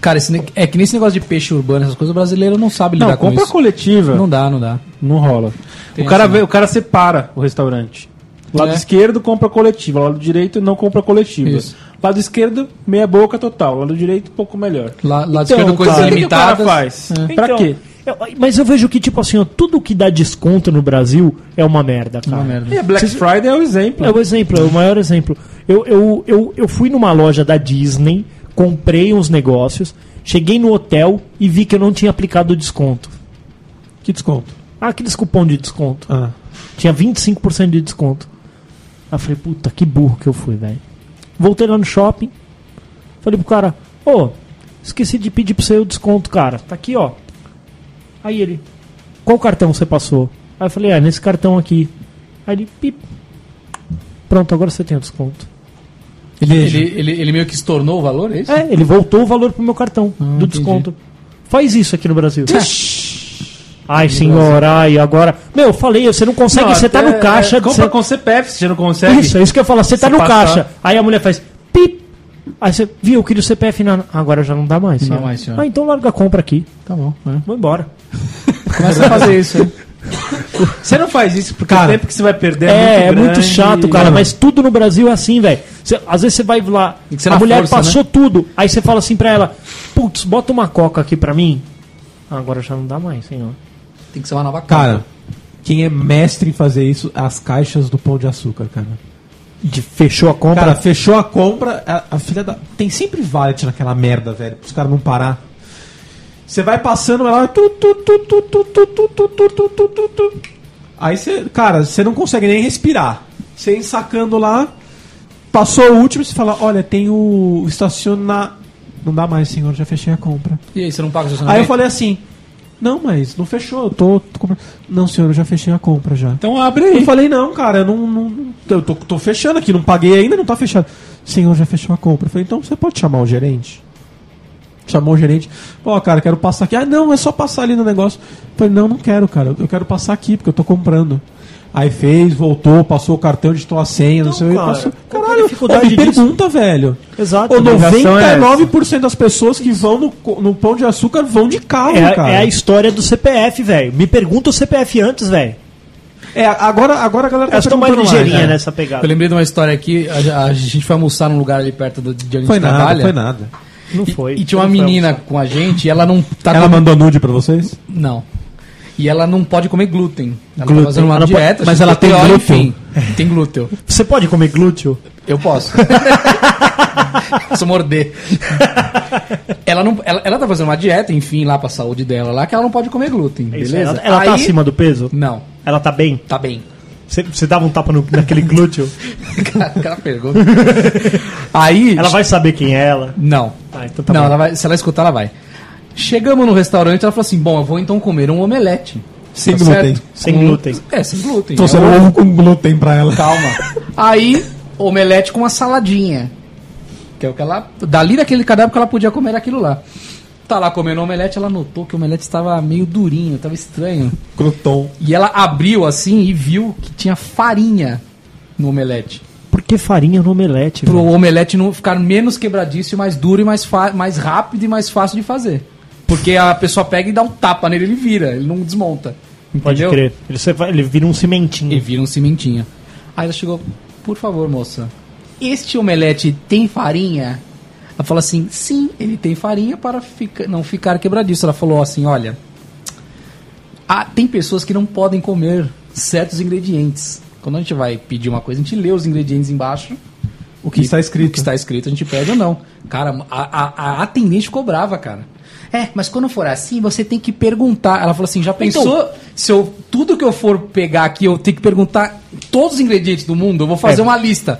Cara, esse é que nesse negócio de peixe urbano, essas coisas, o brasileiro não sabe lidar Não, com compra isso. coletiva. Não dá, não dá. Não rola. Tem o, cara essa, vê- né? o cara separa o restaurante. Lado É. esquerdo compra coletiva, lado direito não compra coletiva. Isso. Lado esquerdo, meia boca total. Lado direito, pouco melhor. Lá de Então, esquerda, coisas cara, o que o cara limitadas. faz? É. Pra Então, quê? eu- mas eu vejo que, tipo assim, ó, tudo que dá desconto no Brasil é uma merda, cara. Uma merda. E a Black Friday é o exemplo. É o exemplo, é o maior exemplo. Eu, eu, eu, eu fui numa loja da Disney, comprei uns negócios, cheguei no hotel e vi que eu não tinha aplicado o desconto. Que desconto? Ah, aqueles cupom de desconto. Ah. Tinha 25% de desconto. Aí eu falei, puta, que burro que eu fui, velho. Voltei lá no shopping. Falei pro cara, ô, esqueci de pedir pra você o desconto, cara. Tá aqui, ó. Aí ele, qual cartão você passou? Aí eu falei, é, nesse cartão aqui. Aí ele, pip. Pronto, agora você tem o desconto. Ele, ele, ele, ele meio que estornou o valor, é isso? É, ele voltou o valor pro meu cartão do entendi. desconto. Faz isso aqui no Brasil. Ai, senhor, ai, agora. Meu, eu falei, você não consegue, Não, você tá até- no caixa. é, compra você- com CPF, você não consegue. Isso, é isso que eu falo. Você tá no passar- caixa. Aí a mulher faz pip. Aí você, viu, eu queria o CPF na. Agora já não dá mais, Não dá mais, senhor. Ah, então larga a compra aqui. Tá bom. é. Vou embora. Começa a fazer isso, hein? Você não faz isso porque Cara, o tempo que você vai perder É, é, é muito, muito grande. chato, cara. Mas tudo no Brasil é assim, velho. Às vezes você vai lá, ser a mulher força, passou tudo. Aí você fala assim pra ela: Putz, bota uma coca aqui pra mim. Ah, agora já não dá mais, senhor. Tem que ser uma nova Cara, quem é mestre em fazer isso, as caixas do pão de açúcar, cara. De, fechou a compra. Cara, fechou a compra, a, a filha da. Tem sempre valet naquela merda, velho, pros caras não parar. Você vai passando, ela vai. Tu, tu, tu, tu, tu, tu, tu, tu, tu, tu, tu, tu. Aí você. Cara, você não consegue nem respirar. Você ensacando lá, passou o último, você fala: Olha, tem o estacionar. Não dá mais, senhor, já fechei a compra. E aí, você não paga o Aí eu estacionamento? falei assim: Não, mas não fechou, eu tô. tô comprando." Não, senhor, eu já fechei a compra já. Então abre Eu aí. falei, não, cara, eu não, não- não- eu tô, tô fechando aqui, não paguei ainda, não tá fechado. Senhor, já fechou a compra. Eu falei, então você pode chamar o gerente? Chamou o gerente. Pô, cara, quero passar aqui. Ah, não, é só passar ali no negócio. Eu falei, não, não quero, cara. Eu quero passar aqui, porque eu tô comprando. Aí fez, voltou, passou o cartão, digitou a senha, não Então, sei o que. cara, Passou. é a Caralho, dificuldade me disso? pergunta, velho. Exato. A obrigação é 99% das pessoas que vão no, no pão de açúcar vão de carro, É, cara. é a história do CPF, velho. Me pergunta o CPF antes, velho. É, agora, agora a galera Elas estão mais ligeirinha né? nessa pegada. Eu lembrei de uma história aqui, a, a gente foi almoçar num lugar ali perto do, de onde a Foi gente nada, trabalha. foi nada. Não E, foi. e tinha uma menina com a gente e ela não tá Ela com- mandou nude pra vocês? Não. E ela não pode comer glúten. Ela Glúten. tá fazendo uma Ela pode- dieta. mas ela tem glúten? Enfim, tem glúten. Você pode comer glúteo? Eu posso. Posso morder. ela, não, ela, ela tá fazendo uma dieta, enfim, lá pra saúde dela, lá, que ela não pode comer glúten, Isso, beleza? Ela, ela tá Aí- acima do peso? Não, Ela tá bem? tá bem. Você, você dava um tapa no, naquele glúteo? Aquela pergunta. Aí. Ela vai saber quem é ela? Não. Ah, então tá não, bom. ela vai, se ela escutar, ela vai. Chegamos no restaurante, ela falou assim: bom, eu vou então comer um omelete. Sem Tá glúten. certo? Sem Com- glúten. É, sem glúten. Tô É sendo um- ovo com glúten pra ela. Calma. Aí, omelete com uma saladinha. Que é o que ela. Dali daquele cadáver que ela podia comer aquilo lá. Tá lá comendo omelete, ela notou que o omelete estava meio durinho, estava estranho. Croton. E ela abriu assim e viu que tinha farinha no omelete. Por que farinha no omelete? Pro velho? omelete não ficar menos quebradiço, e mais duro e mais, mais rápido e mais fácil de fazer. Porque a pessoa pega e dá um tapa nele, ele vira, ele não desmonta. Pode Entendeu? crer. Ele, ele vira um cimentinho. E vira um cimentinho. Aí ela chegou, por favor, moça, este omelete tem farinha? Ela falou assim, sim, ele tem farinha para fica- não ficar quebradiço. Ela falou assim, olha, ah, tem pessoas que não podem comer certos ingredientes. Quando a gente vai pedir uma coisa, a gente lê os ingredientes embaixo. O que está escrito. O que está escrito, a gente pede ou não. Cara, a, a, a atendente ficou brava, cara. É, mas quando for assim, você tem que perguntar. Ela falou assim: já pensou? se eu tudo que eu for pegar aqui, eu tenho que perguntar todos os ingredientes do mundo, eu vou fazer É. uma lista.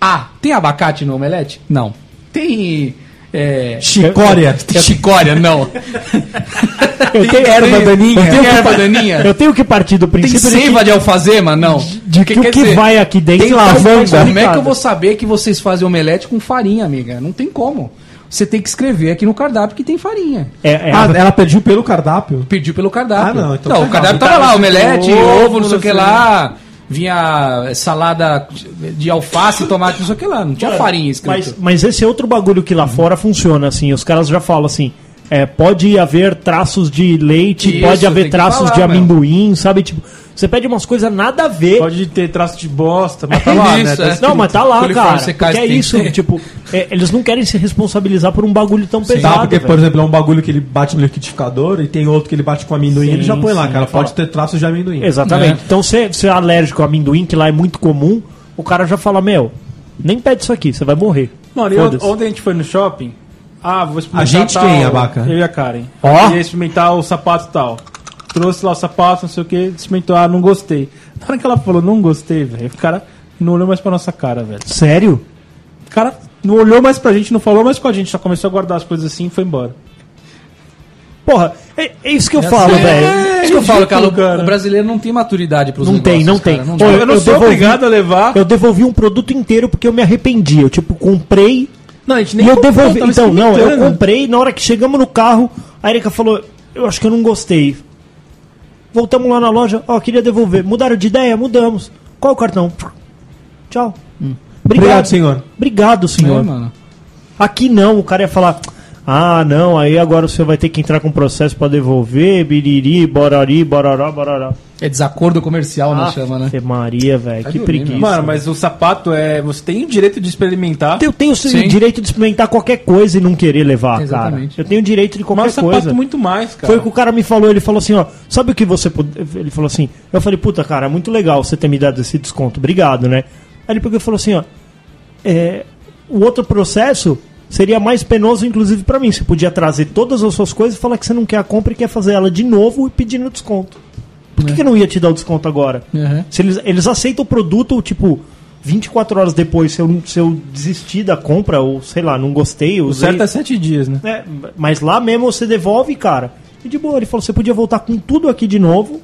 Ah, tem abacate no omelete? Não. Tem. É, Chicória. Chicória, não. Eu tenho erva daninha. Tem erva daninha? Eu tenho que partir do Tem princípio de que- seiva de alfazema? Não. de que o quer que dizer, vai aqui dentro tem é lavanda. complicado. Como é que eu vou saber que vocês fazem omelete com farinha, amiga? Não tem como. Você tem que escrever aqui no cardápio que tem farinha. É, é Ah, ela pediu pelo cardápio? Pediu pelo cardápio. Ah, não, então não tá o cardápio tava lá, Tá, omelete, ovo, ovo, não sei o que não sei. lá. Vinha salada de alface, tomate, não sei o que lá. Não tinha farinha escrito. Mas, mas esse é outro bagulho que lá fora funciona, assim. Os caras já falam assim. É, pode haver traços de leite, Isso, pode haver traços falar, de meu. amendoim, sabe? Tipo, você pede umas coisas nada a ver. Pode ter traço de bosta, mas tá lá, né? Isso, Tá é. escrito. Não, mas tá lá, cara. Porque é isso, tipo, é, eles não querem se responsabilizar por um bagulho tão Tá, pesado. porque, por velho. exemplo, é um bagulho que ele bate no liquidificador e tem outro que ele bate com amendoim Sim, ele já põe lá, sim, cara. fala. Pode ter traços de amendoim. Exatamente. É. Então, se você é alérgico a amendoim, que lá é muito comum, o cara já fala, meu, nem pede isso aqui, você vai morrer. Mano, e ontem a gente foi no shopping. Ah, vou experimentar. A gente tal, quem, Abaca? Eu e a Karen. Ó. Ia experimentar o sapato e tal. Trouxe lá o sapato, não sei o que, experimentou, ah, não gostei. Na hora que ela falou, não gostei, velho, o cara não olhou mais pra nossa cara, velho. Sério? O cara não olhou mais pra gente, não falou mais com a gente, só começou a guardar as coisas assim e foi embora. Porra, é, é isso que eu falo, É, velho. é isso que eu falo, cara. o- cara. O brasileiro não tem maturidade pros Não tem, não negócios, tem. cara, não dá. Eu não eu sou devolvi- obrigado a levar. Eu devolvi um produto inteiro porque eu me arrependi. Eu, tipo, comprei Não, a gente e eu devolvi. Então, não, eu comprei. Na hora que chegamos no carro, a Erika falou: Eu acho que eu não gostei. Voltamos lá na loja, ó, queria devolver. Mudaram de ideia? Mudamos. Qual é o cartão? Tchau. Obrigado, senhor. Obrigado, É, senhor. mano. Aqui não, o cara ia falar. Ah, não, aí agora você vai ter que entrar com processo pra devolver, biriri, borari, borará, borará. É desacordo comercial, né? Ah, Chama, né? Maria, velho, Vai que preguiça. Mano, mas o sapato é. Você tem o direito de experimentar. Eu tenho o Sim. direito de experimentar qualquer coisa e não querer levar, cara. Exatamente. Eu tenho o direito de qualquer Mas o sapato coisa. muito mais, cara. Foi o que o cara me falou, ele falou assim, ó, sabe o que você pode... Ele falou assim, eu falei, puta, cara, é muito legal você ter me dado esse desconto, obrigado, né? Aí ele pegou e falou assim, ó, é, o outro processo seria mais penoso, inclusive, pra mim. Você podia trazer todas as suas coisas e falar que você não quer a compra e quer fazer ela de novo e pedindo desconto. Por que, que eu não ia te dar o desconto agora? Uhum. Se eles, eles aceitam o produto, tipo, 24 horas depois, se eu, se eu desistir da compra, ou sei lá, não gostei, O usei, certo é sete dias, né? é, mas lá mesmo você devolve, cara. E de boa, ele falou, você podia voltar com tudo aqui de novo.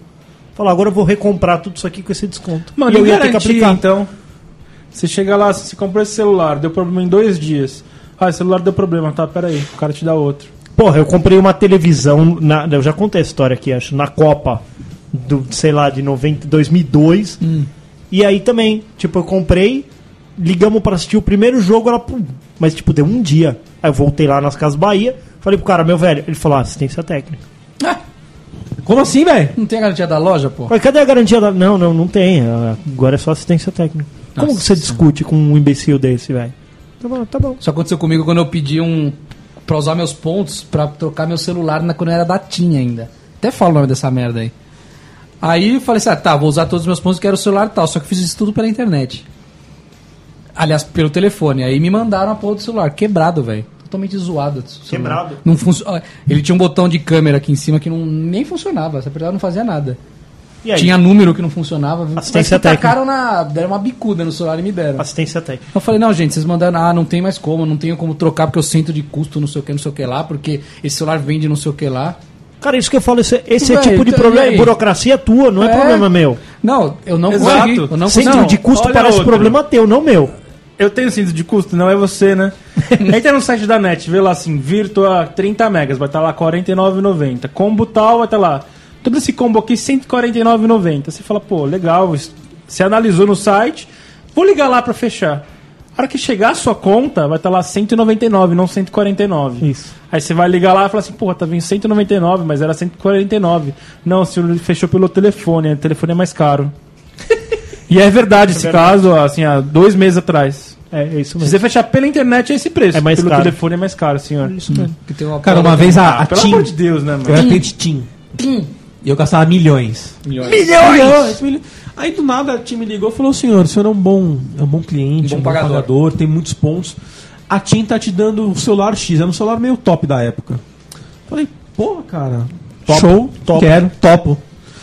Falar, agora eu vou recomprar tudo isso aqui com esse desconto. Mano, e eu ia ter que garantia, aplicar. então. Você chega lá, você comprou esse celular, deu problema em dois dias. Ah, esse celular deu problema, tá? Pera aí, o cara te dá outro. Porra, eu comprei uma televisão, na, eu já contei a história aqui, acho, na Copa do, sei lá, de 90, 2002. E aí também, tipo, eu comprei, ligamos pra assistir o primeiro jogo, ela, pum, mas tipo, deu um dia. Aí eu voltei lá nas Casas Bahia, falei pro cara, meu velho, ele falou, ah, assistência técnica. Ah, Como assim, velho? não tem a garantia da loja, pô? Mas cadê a garantia da. Não, não, não tem. Agora é só assistência técnica. Como Nossa que você discute com um imbecil desse, velho? Tá bom, tá bom. Isso aconteceu comigo quando eu pedi um. pra usar meus pontos pra trocar meu celular na, quando eu era da TIM ainda. Até falo o nome dessa merda aí. Aí eu falei assim: ah, tá, vou usar todos os meus pontos, quero o celular e tal. Só que fiz isso tudo pela internet. Aliás, pelo telefone. Aí me mandaram a porra do celular, quebrado, velho. Totalmente zoado. Quebrado? Não func... Ele tinha um botão de câmera aqui em cima que não, nem funcionava. Se apertava, não fazia nada. Tinha número que não funcionava. Assistência que tacaram na. Deram uma bicuda no celular e me deram. Assistência técnica. Eu falei, não, gente, vocês mandaram, ah, não tem mais como, não tenho como trocar porque eu centro de custo, não sei o que, não sei o que lá, porque esse celular vende não sei o que lá. Cara, isso que eu falo, esse, esse é tipo de então, problema. aí? Burocracia tua, não é, É. problema meu. Não, eu não Exato. consegui. Eu não Centro de custo parece outra. problema teu, não meu. eu tenho cinto de custo, não é você, né? Entra no site da NET, vê lá assim, Virtua 30 megas, vai estar lá R$ 49,90. Combo tal, vai estar lá. Todo esse combo aqui, R$ 149,90. Você fala, pô, legal, isso- você analisou no site, vou ligar lá pra fechar. A hora que chegar a sua conta, vai estar lá 199, não 149. Isso. Aí você vai ligar lá e fala assim, porra, tá vindo 199, mas era 149. Não, o senhor fechou pelo telefone, o telefone é mais caro. e é verdade esse caso, assim, há dois meses atrás. É, é isso Se mesmo. você fechar pela internet é esse preço. É mais pelo caro. telefone é mais caro, senhor. Que tem uma Cara, uma vez a, a pelo TIM, amor de Deus, né, eu mano? era cliente TIM. E eu gastava milhões. Milhões. Milhões! milhões. Aí do nada a TIM me ligou e falou: senhor, o senhor é um bom, é um bom cliente, Um um bom bom pagador. pagador. tem muitos pontos. A TIM tá te dando o celular X, era um celular meio top da época. Falei, porra, cara, show, top. quero, topo.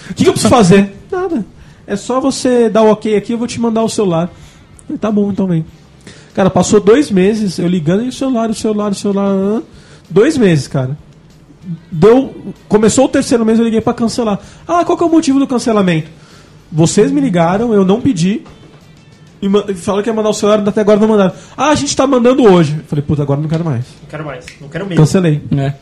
O que, que eu preciso fazer? Nada. É só você dar o ok aqui, eu vou te mandar o celular. Falei, tá bom, então vem. Cara, passou dois meses, eu ligando e o celular, o celular, o celular. Dois meses, cara. Deu. Começou o terceiro mês, eu liguei pra cancelar. Ah, qual que é o motivo do cancelamento? Vocês me ligaram, eu não pedi. E falaram que ia mandar o celular, até agora não mandaram. Ah, a gente tá mandando hoje. Eu Falei, puta, agora não quero mais. Não quero mais. Não quero mesmo. Cancelei. É.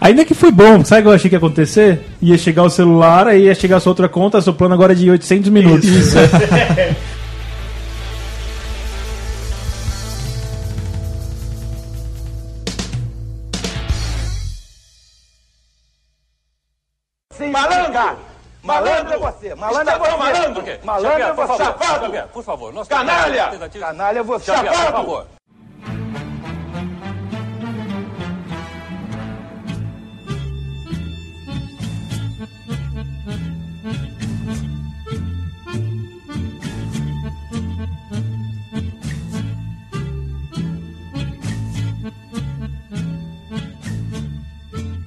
Ainda que foi bom, sabe o que eu achei que ia acontecer? Ia chegar o celular, aí ia chegar a sua outra conta, seu plano agora é de 800 minutos. Sim, malandro! Malandro você! Malandro é você! Malandro, malandro é você! Safado! por favor, nós Canalha! Canalha é você! Safado!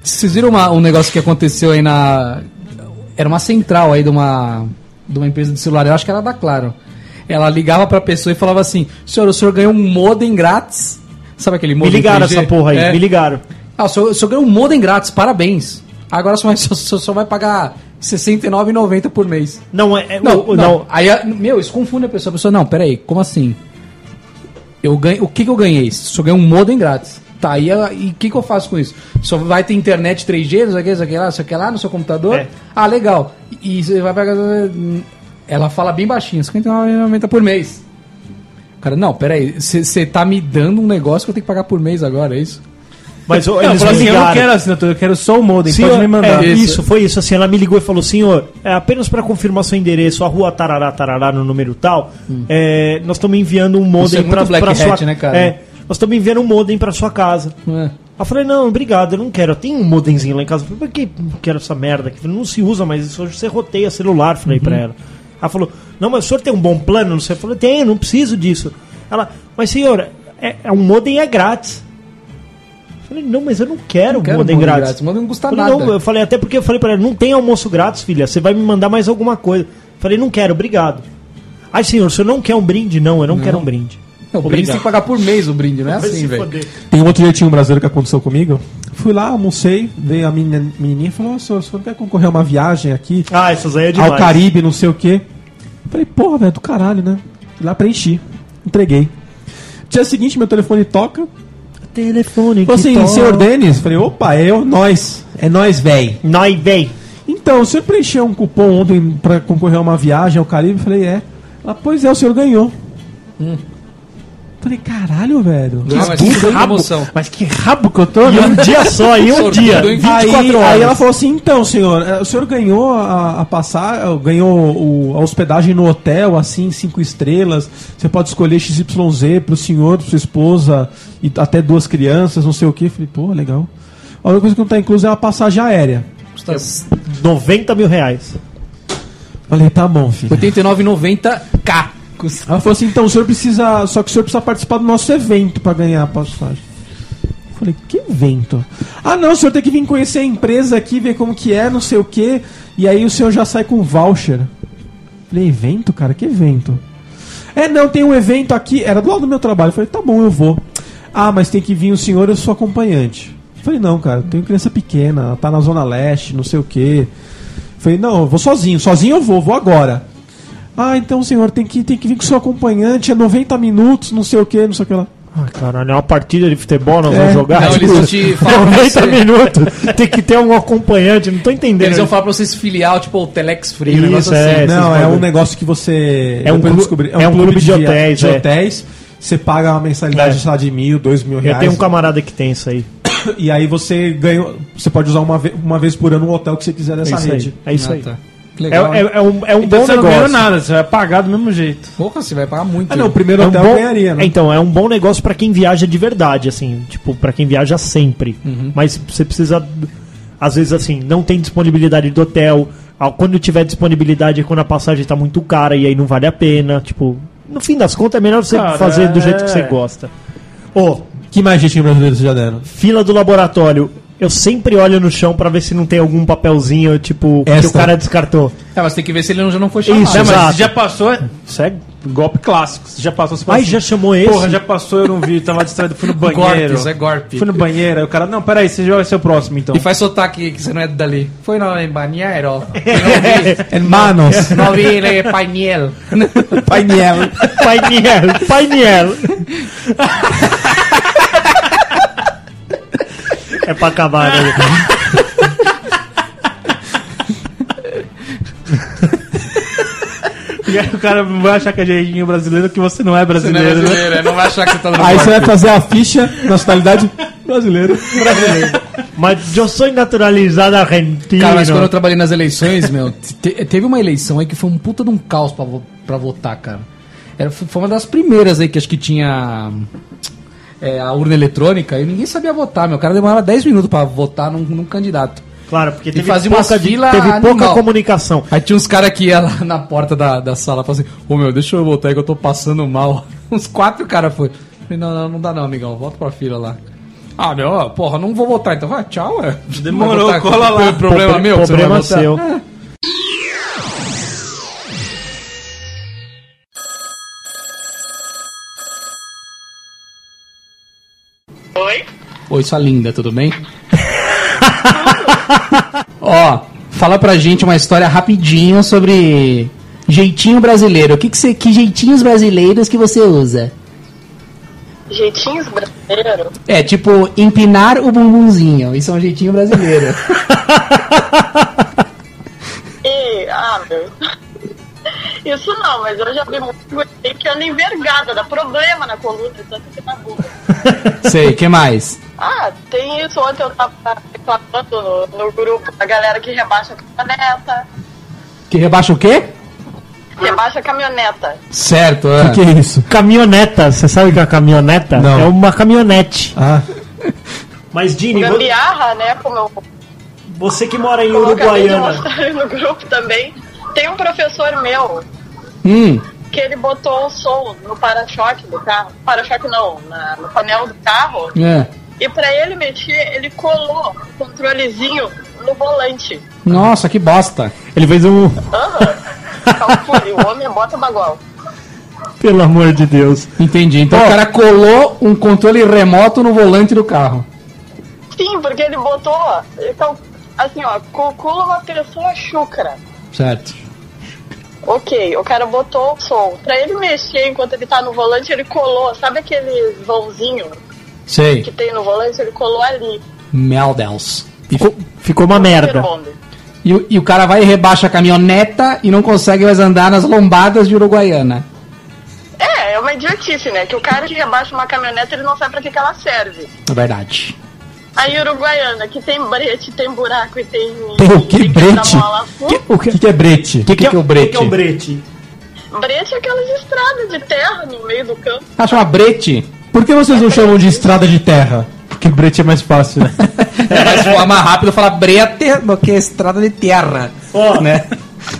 Vocês viram uma- um negócio que aconteceu aí na. Era uma central aí de uma, de uma empresa de celular, eu acho que era da Claro. Ela ligava pra pessoa e falava assim: Senhor, o senhor ganhou um modem grátis. Sabe aquele Me modem ligaram 3G? essa porra aí, É. me ligaram. Ah, o senhor, o senhor ganhou um modem grátis, parabéns. Agora só vai, só, vai pagar R$ 69,90 por mês. Não, é. é Não, o- o- não. Aí, a- meu, isso confunde a pessoa. A pessoa, não, peraí, como assim? Eu ganho, o que, que eu ganhei? Só ganhei um modem grátis. Tá, e e o que, que eu faço com isso? Só vai ter internet 3G, não sei o que, não sei o que lá, não sei o que lá no seu computador? É. Ah, legal. E, e você vai pagar. Ela fala bem baixinho, R$ 59,90 por mês. Cara, não, peraí, você tá me dando um negócio que eu tenho que pagar por mês agora, é isso? Mas Não, eles falou assim, eu não quero assinatura, eu quero só o modem, Senhor, pode me mandar. é, Isso. isso. foi isso. Assim, ela me ligou e falou: Senhor, é apenas para confirmar seu endereço, a rua Tarará, Tarará, no número tal, é, nós estamos enviando um é modem para Black sua Hat, né, cara? É, nós estamos enviando um modem para sua casa. É. Eu falei: Não, obrigado, eu não quero. Eu tenho um modemzinho lá em casa. Eu falei: Por que eu quero essa merda falei, Não se usa mais isso, hoje você roteia celular. Falei pra ela. Ela falou: Não, mas o senhor tem um bom plano? Não sei. Eu falei: Tenho, não preciso disso. Ela: Mas senhor, é, é um modem é grátis. Eu falei, não, mas eu não quero Não quero modem, modem grátis. grátis, modem não custa Eu falei, nada. Não, eu falei, até porque eu falei pra ela, não tem almoço grátis, filha. Você vai me mandar mais alguma coisa. Eu falei, não quero, obrigado. Ai, senhor, o senhor não quer um brinde? Não, eu não, quero um brinde. Não, o brinde você tem que pagar por mês o brinde, não é Vai assim, se velho. foder. Tem um outro jeitinho brasileiro que aconteceu comigo. Fui lá, almocei, veio a menina- menininha e falou: "Ô, senhor, o senhor quer concorrer a uma viagem aqui Ah, essas aí é demais. ao Caribe, não sei o quê? Falei, porra, velho, do caralho, né? Fui lá, preenchi, entreguei. Dia seguinte, meu telefone toca. Telefone Falou assim, toca. senhor Denis? Falei, opa, é eu, nós. É nós, véi. Nós, véi. Então, o senhor preencheu um cupom ontem pra concorrer a uma viagem ao Caribe? Falei, é. Ela, pois é, o senhor ganhou. Falei, caralho, velho. Ah, mas tudo em promoção. Mas que rabo que eu tô, E um dia só, e um dia. hein? 24 Aí, horas. aí ela falou assim, então, senhor, eh, o senhor ganhou a, a passar, eh, ganhou o- a hospedagem no hotel, assim, cinco estrelas. Você pode escolher XYZ pro senhor, pra sua esposa e até duas crianças, não sei o que. Falei, pô, legal. A única coisa que não tá inclusa é a passagem aérea. Custa 90 mil reais. Falei, tá bom, filho. 89,90k. Ela falou assim, então, o senhor precisa. Só que o senhor precisa participar do nosso evento pra ganhar a passagem. Falei, que evento? Ah, não, o senhor tem que vir conhecer a empresa aqui, ver como que é, não sei o quê. E aí o senhor já sai com voucher. Falei, evento, cara? Que evento? É, não, tem um evento aqui. Era do lado do meu trabalho. Falei, tá bom, eu vou. Ah, mas tem que vir o senhor, eu sou acompanhante. Falei, não, cara, tenho criança pequena, ela tá na Zona Leste, não sei o quê. Falei, não, eu vou sozinho, sozinho eu vou, vou agora. Ah, então, senhor, tem que, tem que vir com seu acompanhante, é 90 minutos, não sei o que, não sei o que lá. Ai, caralho, é uma partida de futebol, nós É. vamos jogar. Não, eles vão te falar pra 90 você. minutos. Tem que ter um acompanhante, não tô entendendo. Eles vão falar pra você se filiar, tipo, o Telex Free, um Isso, negócio é. assim. não, é um negócio que você. É um eu clu- descobri- é um clube de via- hotéis, de é. hotéis. Você paga uma mensalidade, É. de mil, dois mil Eu reais. tenho um camarada que tem isso aí. E aí você ganha. Você pode usar uma, ve- uma vez por ano o hotel que você quiser É dessa isso rede. aí. É isso Ah, aí. Tá. É, Legal. é, é um, é um Então bom você não ganhou negócio. nada, você vai pagar do mesmo jeito. Porra, você vai pagar muito. Ah, não, o primeiro É um hotel bom, ganharia, né? Então, é um bom negócio pra quem viaja de verdade, assim, tipo, pra quem viaja sempre. Uhum. Mas você precisa, às vezes, assim, não tem disponibilidade do hotel. Quando tiver disponibilidade é quando a passagem tá muito cara e aí não vale a pena. Tipo, no fim das contas é melhor você Cara, fazer do é. jeito que você gosta. Ô, Que mais jeitinho brasileiro vocês já deram? fila do laboratório. Eu sempre olho no chão pra ver se não tem algum papelzinho, tipo, que Esta. o cara descartou. É, mas tem que ver se ele já não foi chamado. Isso, É, mas Exato. você já passou. Isso é golpe clássico. Você já passou. Você Ai, assim, já chamou esse? Porra, já passou, eu não vi, tava distraído, fui no banheiro. Golpe, isso é golpe. Fui no banheiro, aí o cara, não, peraí, você já vai ser o próximo então. E faz sotaque que você não é dali. Foi no em banheiro. Hermanos. Não vi ele painel. Painel. Painel, painel. é pra acabar, né? E aí o cara vai achar que é jeitinho brasileiro que você não é Você não é brasileiro, né? brasileiro, é, não vai achar que você tá dando Aí você vai fazer a ficha nacionalidade brasileira. Mas eu sou naturalizado argentino. Cara, mas quando eu trabalhei nas eleições, meu, te- teve uma eleição aí que foi um puta de um caos pra, vo- pra votar, cara. Era, foi uma das primeiras aí que acho que tinha é, a urna eletrônica e ninguém sabia votar, meu. O cara demorava 10 minutos pra votar num, num candidato. Claro, porque teve, fazia pouca, fila teve pouca animal. comunicação. Aí tinha uns caras que iam lá na porta da, da sala e falavam assim, ô meu, deixa eu voltar aí que eu tô passando mal. Uns quatro caras foi. Falei, não, não, não dá não, amigão, volta pra fila lá. Ah, meu, ó, porra, não vou votar, então vai, tchau, ué. Demorou, cola lá. Problema Pobre- meu, problema seu. É. Oi? Sua linda, tudo bem? Ó, fala pra gente uma história rapidinho sobre jeitinho brasileiro. O que, que, você, que jeitinhos brasileiros que você usa? Jeitinhos brasileiros? É, tipo, empinar o bumbumzinho. Isso é um jeitinho brasileiro. E, ah, meu. Isso não, mas eu já vi muito que anda envergada, dá problema na coluna, tanto que na bunda. Sei, que mais? Ah, tem isso. Ontem eu tava reclamando no, no grupo da galera que rebaixa a caminhoneta. Que rebaixa o quê? Rebaixa a caminhoneta. Certo, é. O que é isso? Caminhoneta, você sabe o que é uma caminhoneta? Não. É uma caminhonete. Ah, Mas, Dini, vo- Gambiarra, né? Como eu você que mora em como eu Uruguaiana. aí no grupo também. Tem um professor meu Hum, que ele botou o som no para-choque do carro. Para-choque não, na- no painel do carro. é. E pra ele mexer, ele colou o controlezinho no volante. Nossa, que bosta. Ele fez um. Aham. Calcule, o homem bota bagual. Pelo amor de Deus. Entendi. Então o cara colou um controle remoto no volante do carro. Sim, porque ele botou, então, assim, ó, calcula uma pessoa chucra. Certo. Ok, o cara botou o som. Pra ele mexer enquanto ele tá no volante, ele colou, sabe aquele vãozinho Sei. que tem no volante? Ele colou ali. Meu Deus. Ficou, ficou uma merda. E o- e o cara vai e rebaixa a caminhoneta e não consegue mais andar nas lombadas de Uruguaiana. É, é uma idiotice, né? Que o cara que rebaixa uma caminhoneta, ele não sabe pra que, que ela serve. É verdade. Aí Uruguaiana, que tem brete, tem buraco e tem. Tem o que Brete? full. O o que, que é brete? que, que, que é o brete? que que é o brete? Brete é aquelas estradas de terra no meio do campo. Ah, chama brete. Por que vocês não chamam de estrada de terra? Porque brete é mais fácil, né? É mais forma rápida falar brete do que estrada de terra. Ó, Né?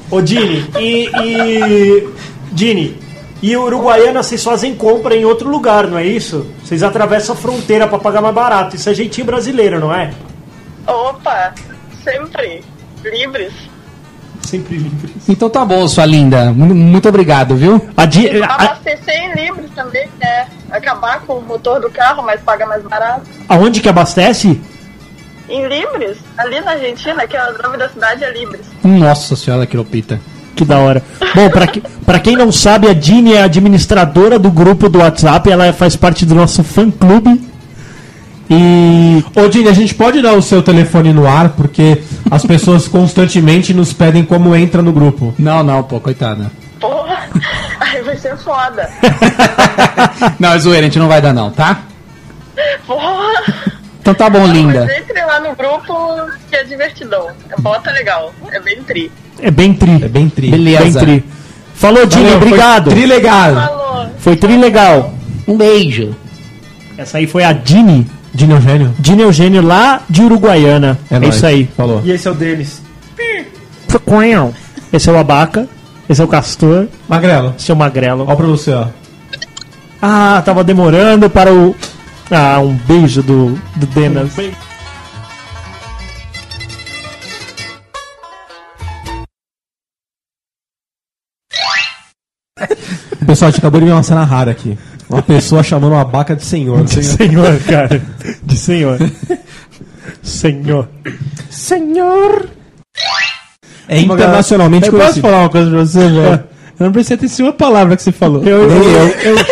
Ô, Dini, e. e Dini, e Uruguaiana vocês fazem compra em outro lugar, não é isso? Vocês atravessam a fronteira pra pagar mais barato. Isso é jeitinho brasileiro, não é? Opa, sempre livres. Sempre livre. Então tá bom, sua linda. Muito, obrigado, viu? Abastecer em livres também, né? Acabar com o motor do carro, mas paga mais barato. aonde que abastece? Em Libres, ali na Argentina, que é o nome da cidade é Libres. Nossa senhora, Quiropita. Que da hora. Bom, pra, que, pra quem não sabe, a Dini é administradora do grupo do WhatsApp, ela faz parte do nosso fã-clube. E Ô, Dini, a gente pode dar o seu telefone no ar, porque as pessoas constantemente nos pedem como entra no grupo. Não, não, pô, coitada. Porra, aí vai ser foda. Não, é zoeira, a gente não vai dar não, tá? Porra. Então tá bom, linda. Mas entre lá no grupo que é divertidão. Bota legal. É bem tri. é bem tri. É bem tri. Beleza. Bem tri. Falou, Dini, Valeu, foi obrigado. Tri legal. Falou. Foi tri legal. Um beijo. Essa aí foi a Dini. Dini Eugênio. Dini Eugênio lá de Uruguaiana. É, nóis. isso aí. Falou. E esse é o deles. Esse é o Abaca. Esse é o Castor. Magrelo, Esse é o Magrelo. ó pra você, ó. Ah, tava demorando para o. Ah, um beijo do, do Denas. Pessoal, a gente acabou de ver uma cena rara aqui. Uma pessoa chamando uma abaca de senhor. De senhor, cara. De senhor. Senhor. Senhor. É internacionalmente Eu posso falar uma coisa pra você, velho? Eu não prestei atenção em uma palavra que você falou. Eu, eu, eu, eu,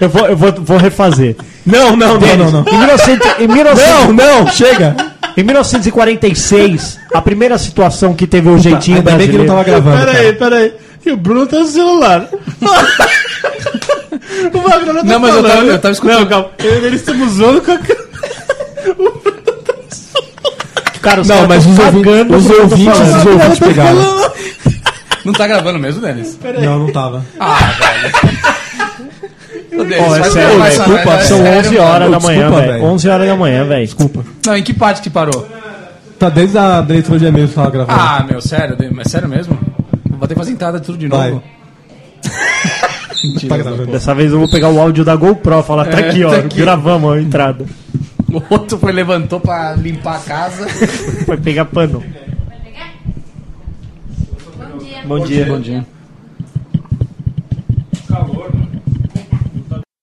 eu vou, eu vou, vou refazer. Não, não, não, não, não. Em, 1900, em, 1900, Não, não, chega. em 1946, a primeira situação que teve o jeitinho brasileiro. não tava E o Bruno tá no celular. o Magrelo tá Não, mas eu tava- falando. eu tava escutando. Não, calma. Ele estamos zoando com a... Cara, os Não, mas os, ouvi- os ouvintes, os ouvintes tá pegaram. Não tá gravando mesmo, Denis? Não, não tava. Ô, Denis, Ó, é sério, faz- desculpa, faz- são sério, 11 horas da manhã, velho. velho. 11 horas da manhã, velho. Desculpa. Não, em que parte que parou? Tá desde a leitura de e-mail que tava gravando. Ah, meu, sério? Mas sério mesmo? Vou ter fazer entrada tudo de novo. Mentira, tá Dessa vez eu vou pegar o áudio da GoPro, falar, tá é, aqui, ó, tá aqui. gravamos a entrada. O outro foi levantou pra limpar a casa. Vai pegar pano. Bom dia. Bom dia. Calor. Né?